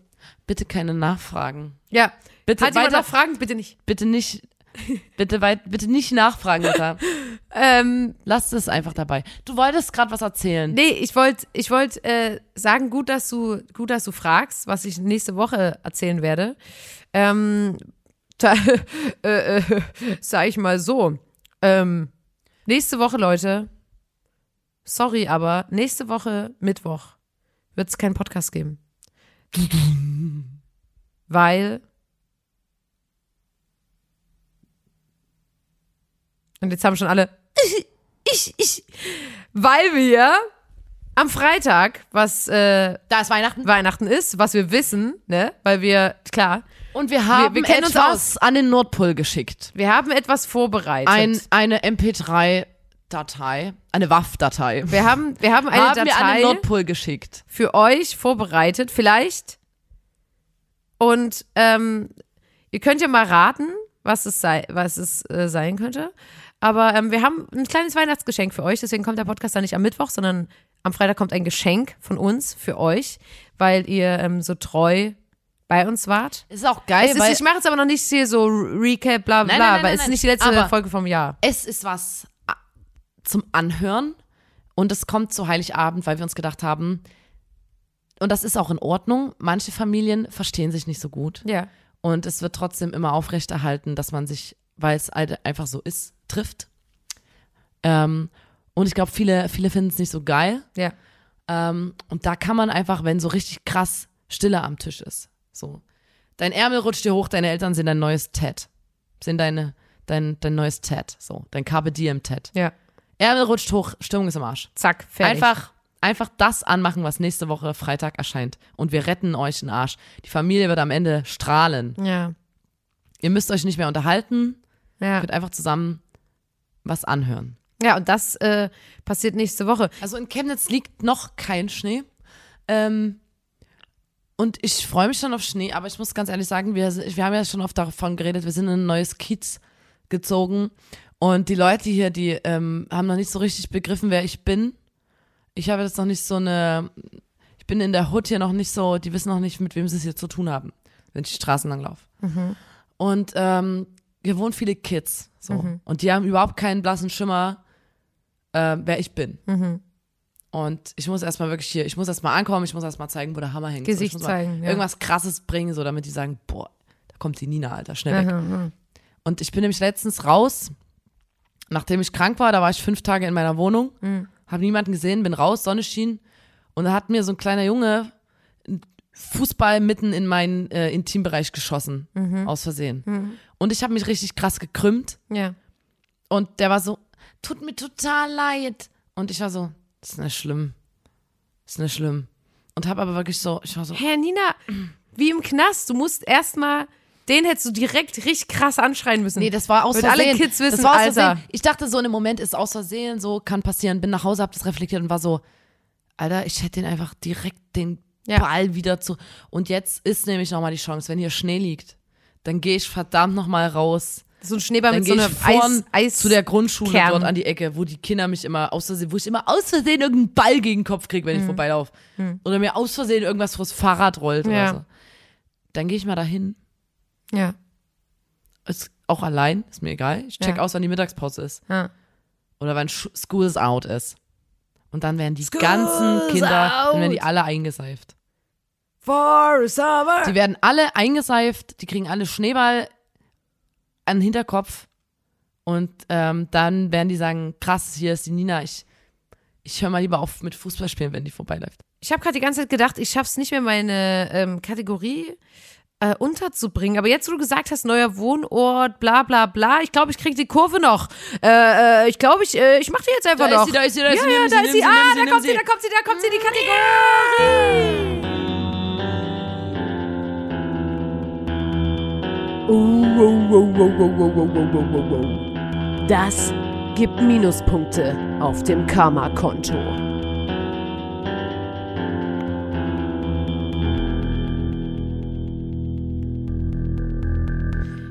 bitte keine Nachfragen. Ja. Bitte Hat weiter- Fragen? Bitte nicht. Bitte nicht, bitte weit, bitte nicht nachfragen, Mutter. Ähm, Lass es einfach dabei. Du wolltest gerade was erzählen. nee, ich wollte ich wollt, äh, sagen, gut dass, du, gut, dass du fragst, was ich nächste Woche erzählen werde. Ähm, da, äh, äh, sag ich mal so. Ähm, nächste Woche, Leute, sorry, aber nächste Woche, Mittwoch, wird es keinen Podcast geben. Weil. Und jetzt haben schon alle. Ich, ich. Weil wir am Freitag, was äh, Da ist Weihnachten. Weihnachten ist, was wir wissen, ne? Weil wir, klar, Und wir haben wir kennen uns etwas an den Nordpol geschickt. wir haben etwas vorbereitet. Ein, eine MP3-Datei, eine WAF-Datei. wir haben, wir haben eine haben wir an Datei den Nordpol geschickt. für euch vorbereitet, vielleicht. Und ähm, ihr könnt ja mal raten, was es, sei, was es äh, sein könnte. Aber ähm, wir haben ein kleines Weihnachtsgeschenk für euch, deswegen kommt der Podcast dann nicht am Mittwoch, sondern am Freitag kommt ein Geschenk von uns für euch, weil ihr ähm, so treu bei uns wart. Ist auch geil, ist, weil ich mache jetzt aber noch nicht hier so Recap, bla bla, Nein, bla, nein, nein, weil es ist nicht die letzte aber- Folge vom Jahr. es ist was a- zum Anhören und es kommt zu Heiligabend, weil wir uns gedacht haben, und das ist auch in Ordnung, manche Familien verstehen sich nicht so gut Ja. und es wird trotzdem immer aufrechterhalten, dass man sich, weil es halt einfach so ist, trifft. Ähm, und ich glaube, viele, viele finden es nicht so geil. Ja. Ähm, und da kann man einfach, wenn so richtig krass Stille am Tisch ist, so. Dein Ärmel rutscht dir hoch, deine Eltern sehen dein neues Tat. Sehen deine, dein, dein neues Tat, so. Dein Carpe Diem Tat. Ja. Ärmel rutscht hoch, Stimmung ist im Arsch. Zack, fertig. Einfach, einfach das anmachen, was nächste Woche Freitag erscheint. Und wir retten euch den Arsch. Die Familie wird am Ende strahlen. Ja. Ihr müsst euch nicht mehr unterhalten. Ihr Ja. könnt einfach zusammen was anhören. Ja, und das äh, passiert nächste Woche. Also in Chemnitz liegt noch kein Schnee. Ähm, und ich freue mich schon auf Schnee, aber ich muss ganz ehrlich sagen, wir, wir haben ja schon oft davon geredet, wir sind in ein neues Kiez gezogen. Und die Leute hier, die ähm, haben noch nicht so richtig begriffen, wer ich bin. Ich habe jetzt noch nicht so eine, ich bin in der Hood hier noch nicht so, die wissen noch nicht, mit wem sie es hier zu tun haben, wenn ich die Straßen lang laufe. Und ähm, hier wohnen viele Kids. So. Und die haben überhaupt keinen blassen Schimmer, äh, wer ich bin. Und ich muss erstmal wirklich hier, ich muss erstmal ankommen, ich muss erstmal zeigen, wo der Hammer hängt. Gesicht so, ich muss zeigen, ja. Irgendwas krasses bringen, so damit die sagen, boah, da kommt die Nina, Alter, schnell weg. Und ich bin nämlich letztens raus, nachdem ich krank war, da war ich fünf Tage in meiner Wohnung, habe niemanden gesehen, bin raus, Sonne schien und da hat mir so ein kleiner Junge Fußball mitten in meinen äh, Intimbereich geschossen, aus Versehen. Und ich habe mich richtig krass gekrümmt Ja. und der war so, tut mir total leid. Und ich war so, das ist nicht schlimm. Das ist nicht schlimm. Und habe aber wirklich so, ich war so, Herr Nina, wie im Knast, du musst erstmal, den hättest du direkt richtig krass anschreien müssen. Nee, das war aus Damit alle Versehen. Kids wissen, das war aus Alter. Versehen. Ich dachte so, in dem Moment ist aus Versehen, so kann passieren. Bin nach Hause, hab das reflektiert und war so, Alter, ich hätte den einfach direkt den Ja. Ball wieder zu. Und jetzt ist nämlich nochmal die Chance, wenn hier Schnee liegt, dann gehe ich verdammt nochmal raus. so ein Schneeball Dann mit so einer vorn Eis, Eis zu der Grundschule Kern. dort an die Ecke, wo die Kinder mich immer aus Versehen, wo ich immer aus Versehen irgendeinen Ball gegen den Kopf kriege, wenn ich vorbeilaufe. Oder mir aus Versehen irgendwas vors Fahrrad rollt Ja. oder so. Dann gehe ich mal dahin. Ja. Ist auch allein, ist mir egal. Ich check Ja. aus, wann die Mittagspause ist. ja. Oder wann Sch- School's out ist. Und dann werden die School's ganzen Kinder, dann werden die out. alle eingeseift. For summer. Die werden alle eingeseift, die kriegen alle Schneeball an den Hinterkopf. Und ähm, dann werden die sagen, krass, hier ist die Nina, ich, ich höre mal lieber auf mit Fußballspielen, wenn die vorbeiläuft. Ich habe gerade die ganze Zeit gedacht, ich schaff's nicht mehr, meine ähm, Kategorie äh, unterzubringen. Aber jetzt, wo du gesagt hast, neuer Wohnort, bla bla bla, ich glaube, ich krieg die Kurve noch. Äh, äh, ich glaube, ich, äh, ich mache die jetzt einfach Da ist noch. sie, da ist sie, da ist ja, sie, ja, da ist sie. sie, Ah, da kommt sie, sie. da kommt sie, da kommt sie, die Kategorie. Das gibt Minuspunkte auf dem Karma-Konto.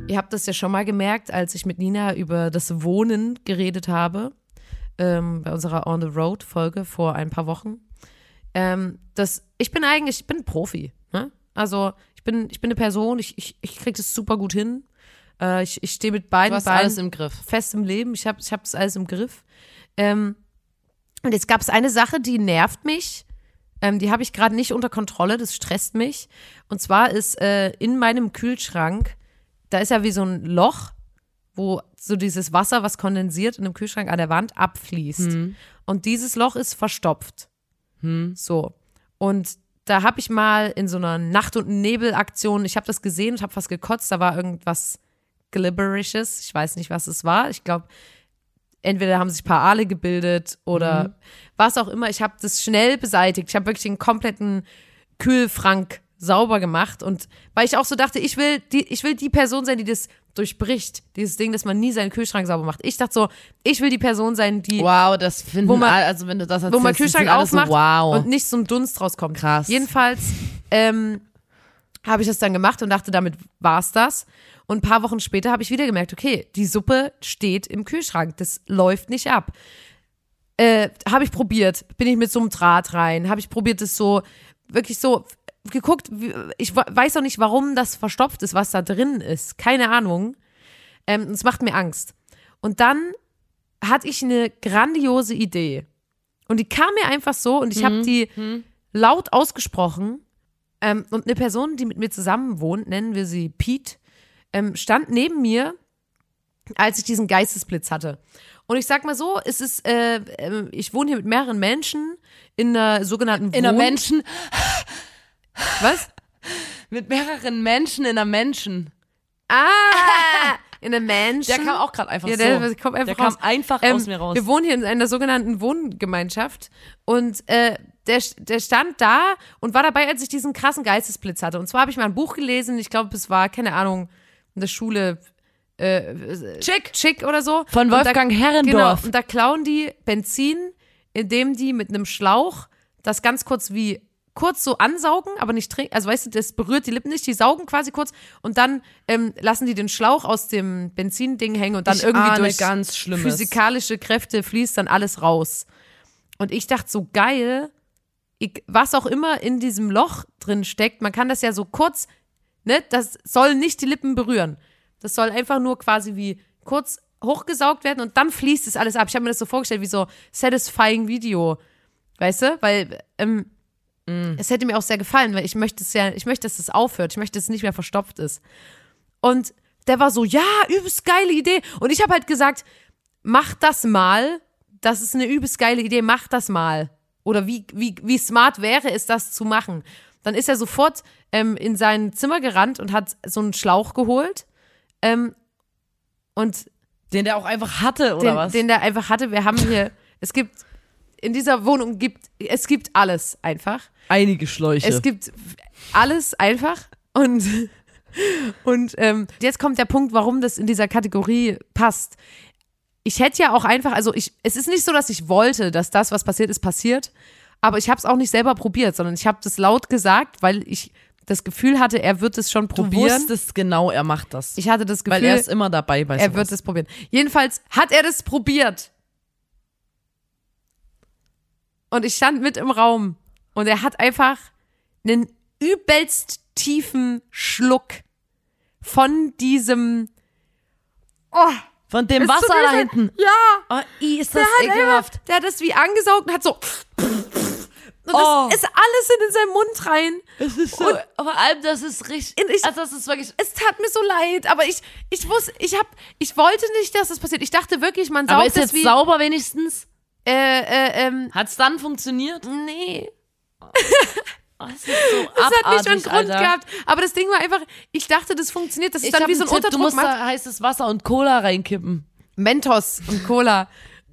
Ihr habt das ja schon mal gemerkt, als ich mit Nina über das Wohnen geredet habe, ähm, bei unserer On the Road Folge vor ein paar Wochen. Ähm, das, ich bin eigentlich, ich bin Profi. Ne? Also bin, ich bin eine Person, ich, ich, ich krieg das super gut hin. Äh, ich ich stehe mit Du beiden hast Beinen alles im Griff. fest im Leben. Ich habe ich hab das alles im Griff. Ähm, und jetzt gab es eine Sache, die nervt mich. Ähm, die habe ich gerade nicht unter Kontrolle. Das stresst mich. Und zwar ist äh, in meinem Kühlschrank, da ist ja wie so ein Loch, wo so dieses Wasser, was kondensiert in dem Kühlschrank an der Wand, abfließt. Und dieses Loch ist verstopft. So. Und da habe ich mal in so einer Nacht- und Nebel-Aktion, ich habe das gesehen und habe fast gekotzt, da war irgendwas Glibberisches. Ich weiß nicht, was es war. Ich glaube, entweder haben sich ein paar Aale gebildet oder was auch immer. Ich habe das schnell beseitigt. Ich habe wirklich den kompletten Kühlfrank sauber gemacht und weil ich auch so dachte, ich will die, ich will die Person sein, die das durchbricht, dieses Ding, dass man nie seinen Kühlschrank sauber macht. Ich dachte so, ich will die Person sein, die Wow, das finden Wo man- also wenn du das wo erzählst, man die sind Kühlschrank alle so, aufmacht wow. und nicht so ein Dunst rauskommt. Krass. Jedenfalls ähm, habe ich das dann gemacht und dachte, damit war's das. Und ein paar Wochen später habe ich wieder gemerkt, okay, die Suppe steht im Kühlschrank, das läuft nicht ab. Äh, habe ich probiert, bin ich mit so einem Draht rein, habe ich probiert, das so wirklich so geguckt. Ich we- weiß auch nicht, warum das verstopft ist, was da drin ist. Keine Ahnung. Ähm, es macht mir Angst. Und dann hatte ich eine grandiose Idee. Und die kam mir einfach so und ich habe die laut ausgesprochen. Ähm, und eine Person, die mit mir zusammen wohnt, nennen wir sie Pete, ähm, stand neben mir als ich diesen Geistesblitz hatte. Und ich sag mal so, es ist, äh, äh, ich wohne hier mit mehreren Menschen in einer sogenannten In einer Wohn- Menschen, Was? mit mehreren Menschen in einer Menschen. Ah! In einem Menschen. Der kam auch gerade einfach Ja, so. der kommt einfach der kam raus. einfach Ähm, aus mir raus. Wir wohnen hier in einer sogenannten Wohngemeinschaft und äh, der, der stand da und war dabei, als ich diesen krassen Geistesblitz hatte. Und zwar habe ich mal ein Buch gelesen, ich glaube, es war, keine Ahnung, in der Schule äh, Chick. Chick oder so. Von Und da- Wolfgang Genau, Herrendorf. und da klauen die Benzin, indem die mit einem Schlauch das ganz kurz wie kurz so ansaugen, aber nicht trinken. Also weißt du, das berührt die Lippen nicht, die saugen quasi kurz und dann ähm, lassen die den Schlauch aus dem Benzinding hängen und dann Ich irgendwie durch ganz Schlimmes. physikalische Kräfte fließt dann alles raus. Und ich dachte so geil, ich, was auch immer in diesem Loch drin steckt, man kann das ja so kurz, ne, das soll nicht die Lippen berühren. Das soll einfach nur quasi wie kurz hochgesaugt werden und dann fließt es alles ab. Ich habe mir das so vorgestellt wie so satisfying Video, weißt du, weil ähm, es hätte mir auch sehr gefallen, weil ich möchte es ja, ich möchte, dass es aufhört, ich möchte, dass es nicht mehr verstopft ist. Und der war so, ja, übelst geile Idee. Und ich habe halt gesagt, mach das mal. Das ist eine übelst geile Idee, mach das mal. Oder wie, wie, wie smart wäre es, das zu machen? Dann ist er sofort ähm, in sein Zimmer gerannt und hat so einen Schlauch geholt. Ähm, und Den der auch einfach hatte, oder den, was? den der einfach hatte. Wir haben hier, es gibt, in dieser Wohnung gibt, es gibt alles einfach. Einige Schläuche. Es gibt alles einfach und und ähm, jetzt kommt der Punkt, warum das in dieser Kategorie passt. Ich hätte ja auch einfach, also ich, es ist nicht so, dass ich wollte, dass das, was passiert ist, passiert, aber ich habe es auch nicht selber probiert, sondern ich habe das laut gesagt, weil ich das Gefühl hatte, er wird es schon du probieren. wusstest genau, er macht das. ich hatte das Gefühl, weil er ist immer dabei bei er sowas. wird es probieren. Jedenfalls hat er das probiert. Und ich stand mit im Raum und er hat einfach einen übelst tiefen Schluck von diesem Oh, Von dem Wasser da hinten. Ja, Oh, i, ist der das hat, ekelhaft. einfach, der hat das wie angesaugt und hat so und Oh. das ist alles in seinen Mund rein. Es ist so, vor allem, das ist richtig, Und ich- also das ist wirklich, Es tat mir so leid, aber ich ich wusste, ich hab ich wollte nicht, dass das passiert. Ich dachte wirklich, man saugt aber ist das jetzt wie sauber wenigstens? Äh, äh, ähm, Hat's dann funktioniert? nee. Oh, das so Das hat nicht abartig, schon Grund Alter. gehabt. Aber das Ding war einfach, ich dachte, das funktioniert. Das ist Ich dann wie so ein einen Tipp, du Unterdruck. musst da heißes Wasser und Cola reinkippen. Mentos und Cola.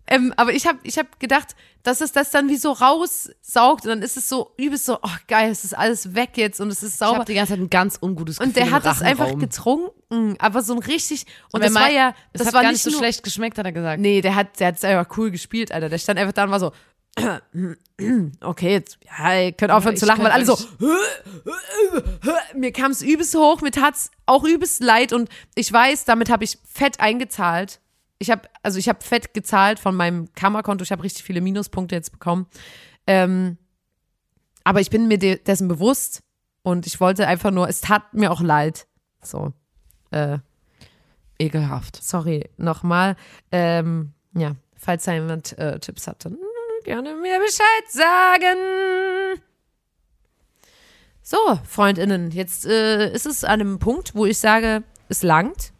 Ähm, aber ich habe ich hab gedacht, dass es das dann wie so raussaugt und dann ist es so übelst so, oh geil, es ist alles weg jetzt und es ist Ich sauber. habe die ganze Zeit ein ganz ungutes Gefühl und der hat es einfach getrunken, aber so ein richtig und Wenn das war ja, Es das hat war gar nicht so nur, schlecht geschmeckt, hat er gesagt. Nee, der hat der hat's einfach cool gespielt, Alter. Der stand einfach da und war so Okay, jetzt ja, ihr könnt aufhören ich zu lachen, weil alle so mir kam es übelst hoch, mir tat's auch übelst leid und ich weiß, damit habe ich fett eingezahlt. Ich habe also ich habe fett gezahlt von meinem Kammerkonto. Ich habe richtig viele Minuspunkte jetzt bekommen. Ähm, aber ich bin mir de dessen bewusst und ich wollte einfach nur, es tat mir auch leid. So, äh, Ekelhaft. sorry nochmal. Ähm, ja, falls da jemand äh, Tipps hat, dann gerne mir Bescheid sagen. So, Freundinnen, jetzt äh, ist es an einem Punkt, wo ich sage, es langt.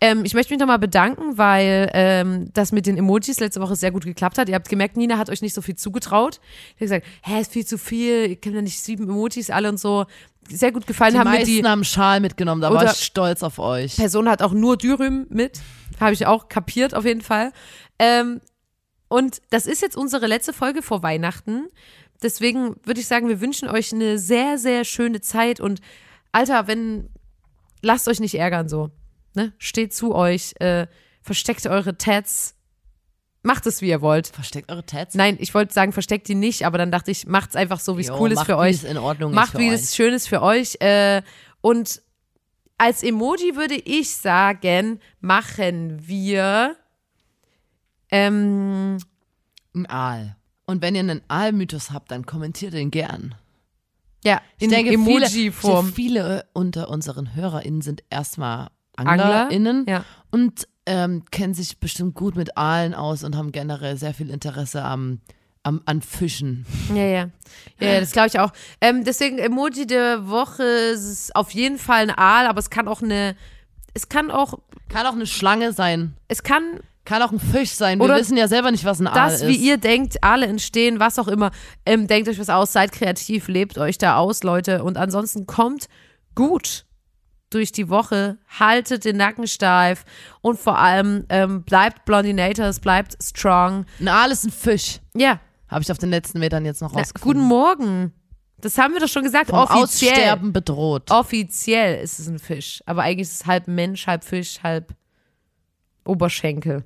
Ähm, ich möchte mich nochmal bedanken, weil ähm, das mit den Emojis letzte Woche sehr gut geklappt hat. Ihr habt gemerkt, Nina hat euch nicht so viel zugetraut. Ich habe gesagt, hä, ist viel zu viel, ihr kennt ja nicht sieben Emojis alle und so. Sehr gut gefallen Die haben mir meisten die. haben Schal mitgenommen, da war ich stolz auf euch. Person hat auch nur Dürüm mit. Habe ich auch kapiert, auf jeden Fall. Ähm, und das ist jetzt unsere letzte Folge vor Weihnachten. Deswegen würde ich sagen, wir wünschen euch eine sehr, sehr schöne Zeit. Und Alter, wenn, lasst euch nicht ärgern so. Ne? Steht zu euch, äh, versteckt eure Tats. Macht es, wie ihr wollt. Versteckt eure Tats. Nein, ich wollte sagen, versteckt die nicht, aber dann dachte ich, macht's einfach so, wie es cool ist für euch es in Ordnung macht, wie es schön ist für euch. Äh, und als Emoji würde ich sagen, machen wir ähm, Ein Aal. Und wenn ihr einen Aalmythos habt, dann kommentiert den gern. ja, Ich in denke, viele, Emoji-Form. viele äh, unter unseren HörerInnen sind erstmal Angler? AnglerInnen Ja. und ähm, kennen sich bestimmt gut mit Aalen aus und haben generell sehr viel Interesse am, am, an Fischen. Ja, ja. Ja, das glaube ich auch. Ähm, deswegen Emoji der Woche ist auf jeden Fall ein Aal, aber es kann auch eine es kann auch, Kann auch eine Schlange sein. es kann Kann auch ein Fisch sein. Wir wissen ja selber nicht, was ein Aal das, ist. wie ihr denkt, Aale entstehen, was auch immer. Ähm, denkt euch was aus, seid kreativ, lebt euch da aus, Leute. Und ansonsten kommt gut durch die Woche, haltet den Nacken steif und vor allem ähm, bleibt Blondinators, bleibt strong. Ein Aal ist ein Fisch. Ja, Habe ich auf den letzten Metern jetzt noch na, rausgefunden. guten Morgen. Das haben wir doch schon gesagt. Vom offiziell. Aussterben bedroht. Offiziell ist es ein Fisch. Aber eigentlich ist es halb Mensch, halb Fisch, halb Oberschenkel.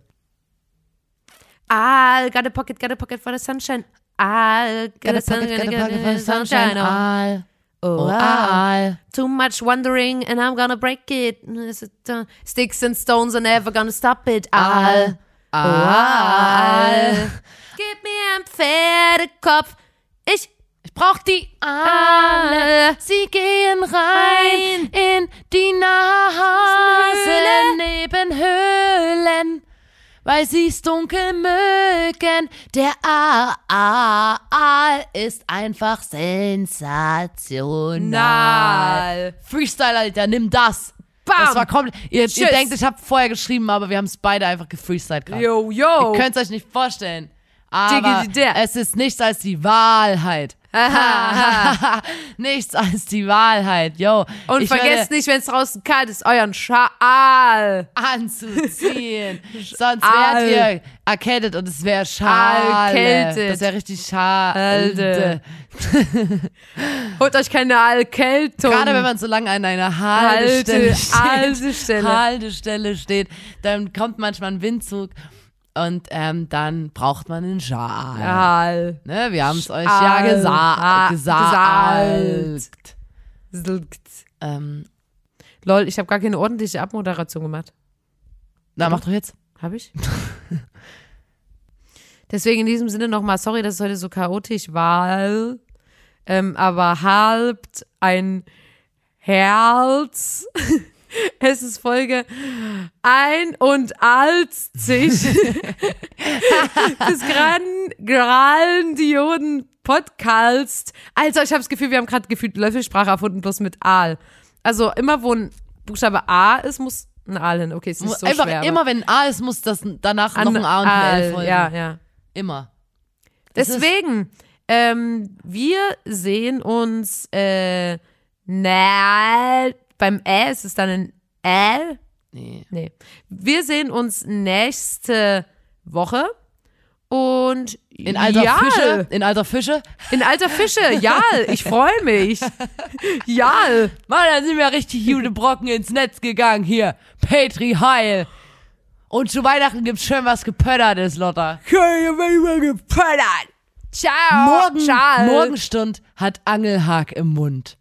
I'll got a pocket, got a pocket for the sunshine. I'll got a pocket, got a pocket for the sunshine. Aal. Oh, Oh, ah. Aal. Too much wondering and I'm gonna break it. Uh, Sticks and stones are never gonna stop it. I'll. Aal. Gib mir einen Pferdekopf. Ich Ich brauch die Aale. Sie gehen rein in die Nase neben Höhlen, weil sie's dunkel mögen. Der Aal ist einfach sensational. Nal. Freestyle, Alter, nimm das. Bam. Das war komplett. Ihr, ihr denkt, ich habe vorher geschrieben, aber wir haben es beide einfach gefreestylt gerade. Yo, yo. Ihr könnt es euch nicht vorstellen. Aber es ist nichts als die Wahrheit. nichts als die Wahrheit, yo. Und ich vergesst nicht, wenn es draußen kalt ist, euren Schal. anzuziehen. Sonst wärt ihr erkältet und es wäre schade. Erkältet. Das wäre richtig schade. Holt euch keine Erkältung. Gerade wenn man so lange an einer Halte- Haltestelle steht, Haltestelle. Haltestelle steht, dann kommt manchmal ein Windzug und ähm, dann braucht man einen Schal. Schal. Ne, wir haben es euch ja gesa Ah, gesagt. gesagt. Ähm, Lol, ich habe gar keine ordentliche Abmoderation gemacht. na, mach doch jetzt. Habe ich? Deswegen in diesem Sinne nochmal, sorry, dass es heute so chaotisch war. Ähm, aber halbt ein Herz. Es ist Folge ein und als sich des gran grandioden Podcast. Also ich habe das Gefühl, wir haben gerade gefühlt Löffelsprache erfunden, bloß mit Aal. Also immer wo ein Buchstabe A ist, muss ein Aal hin. Okay, ist nicht so Einfach schwer. aber- immer, wenn ein A ist, muss das danach noch ein A und ein L folgen. Ja, ja. Immer. Das Deswegen, ähm, wir sehen uns äh, beim Ä ist es dann ein L. Nee. Nee. Wir sehen uns nächste Woche und In alter ja, Fische. In alter Fische. In alter Fische, ja, ich freue mich. Ja. Mann, da sind wir richtig gute Brocken ins Netz gegangen hier. Petri Heil. Und zu Weihnachten gibt's schön was gepöttertes, Lotta. Ciao. Morgen, Ciao. Morgenstund hat Angelhag im Mund.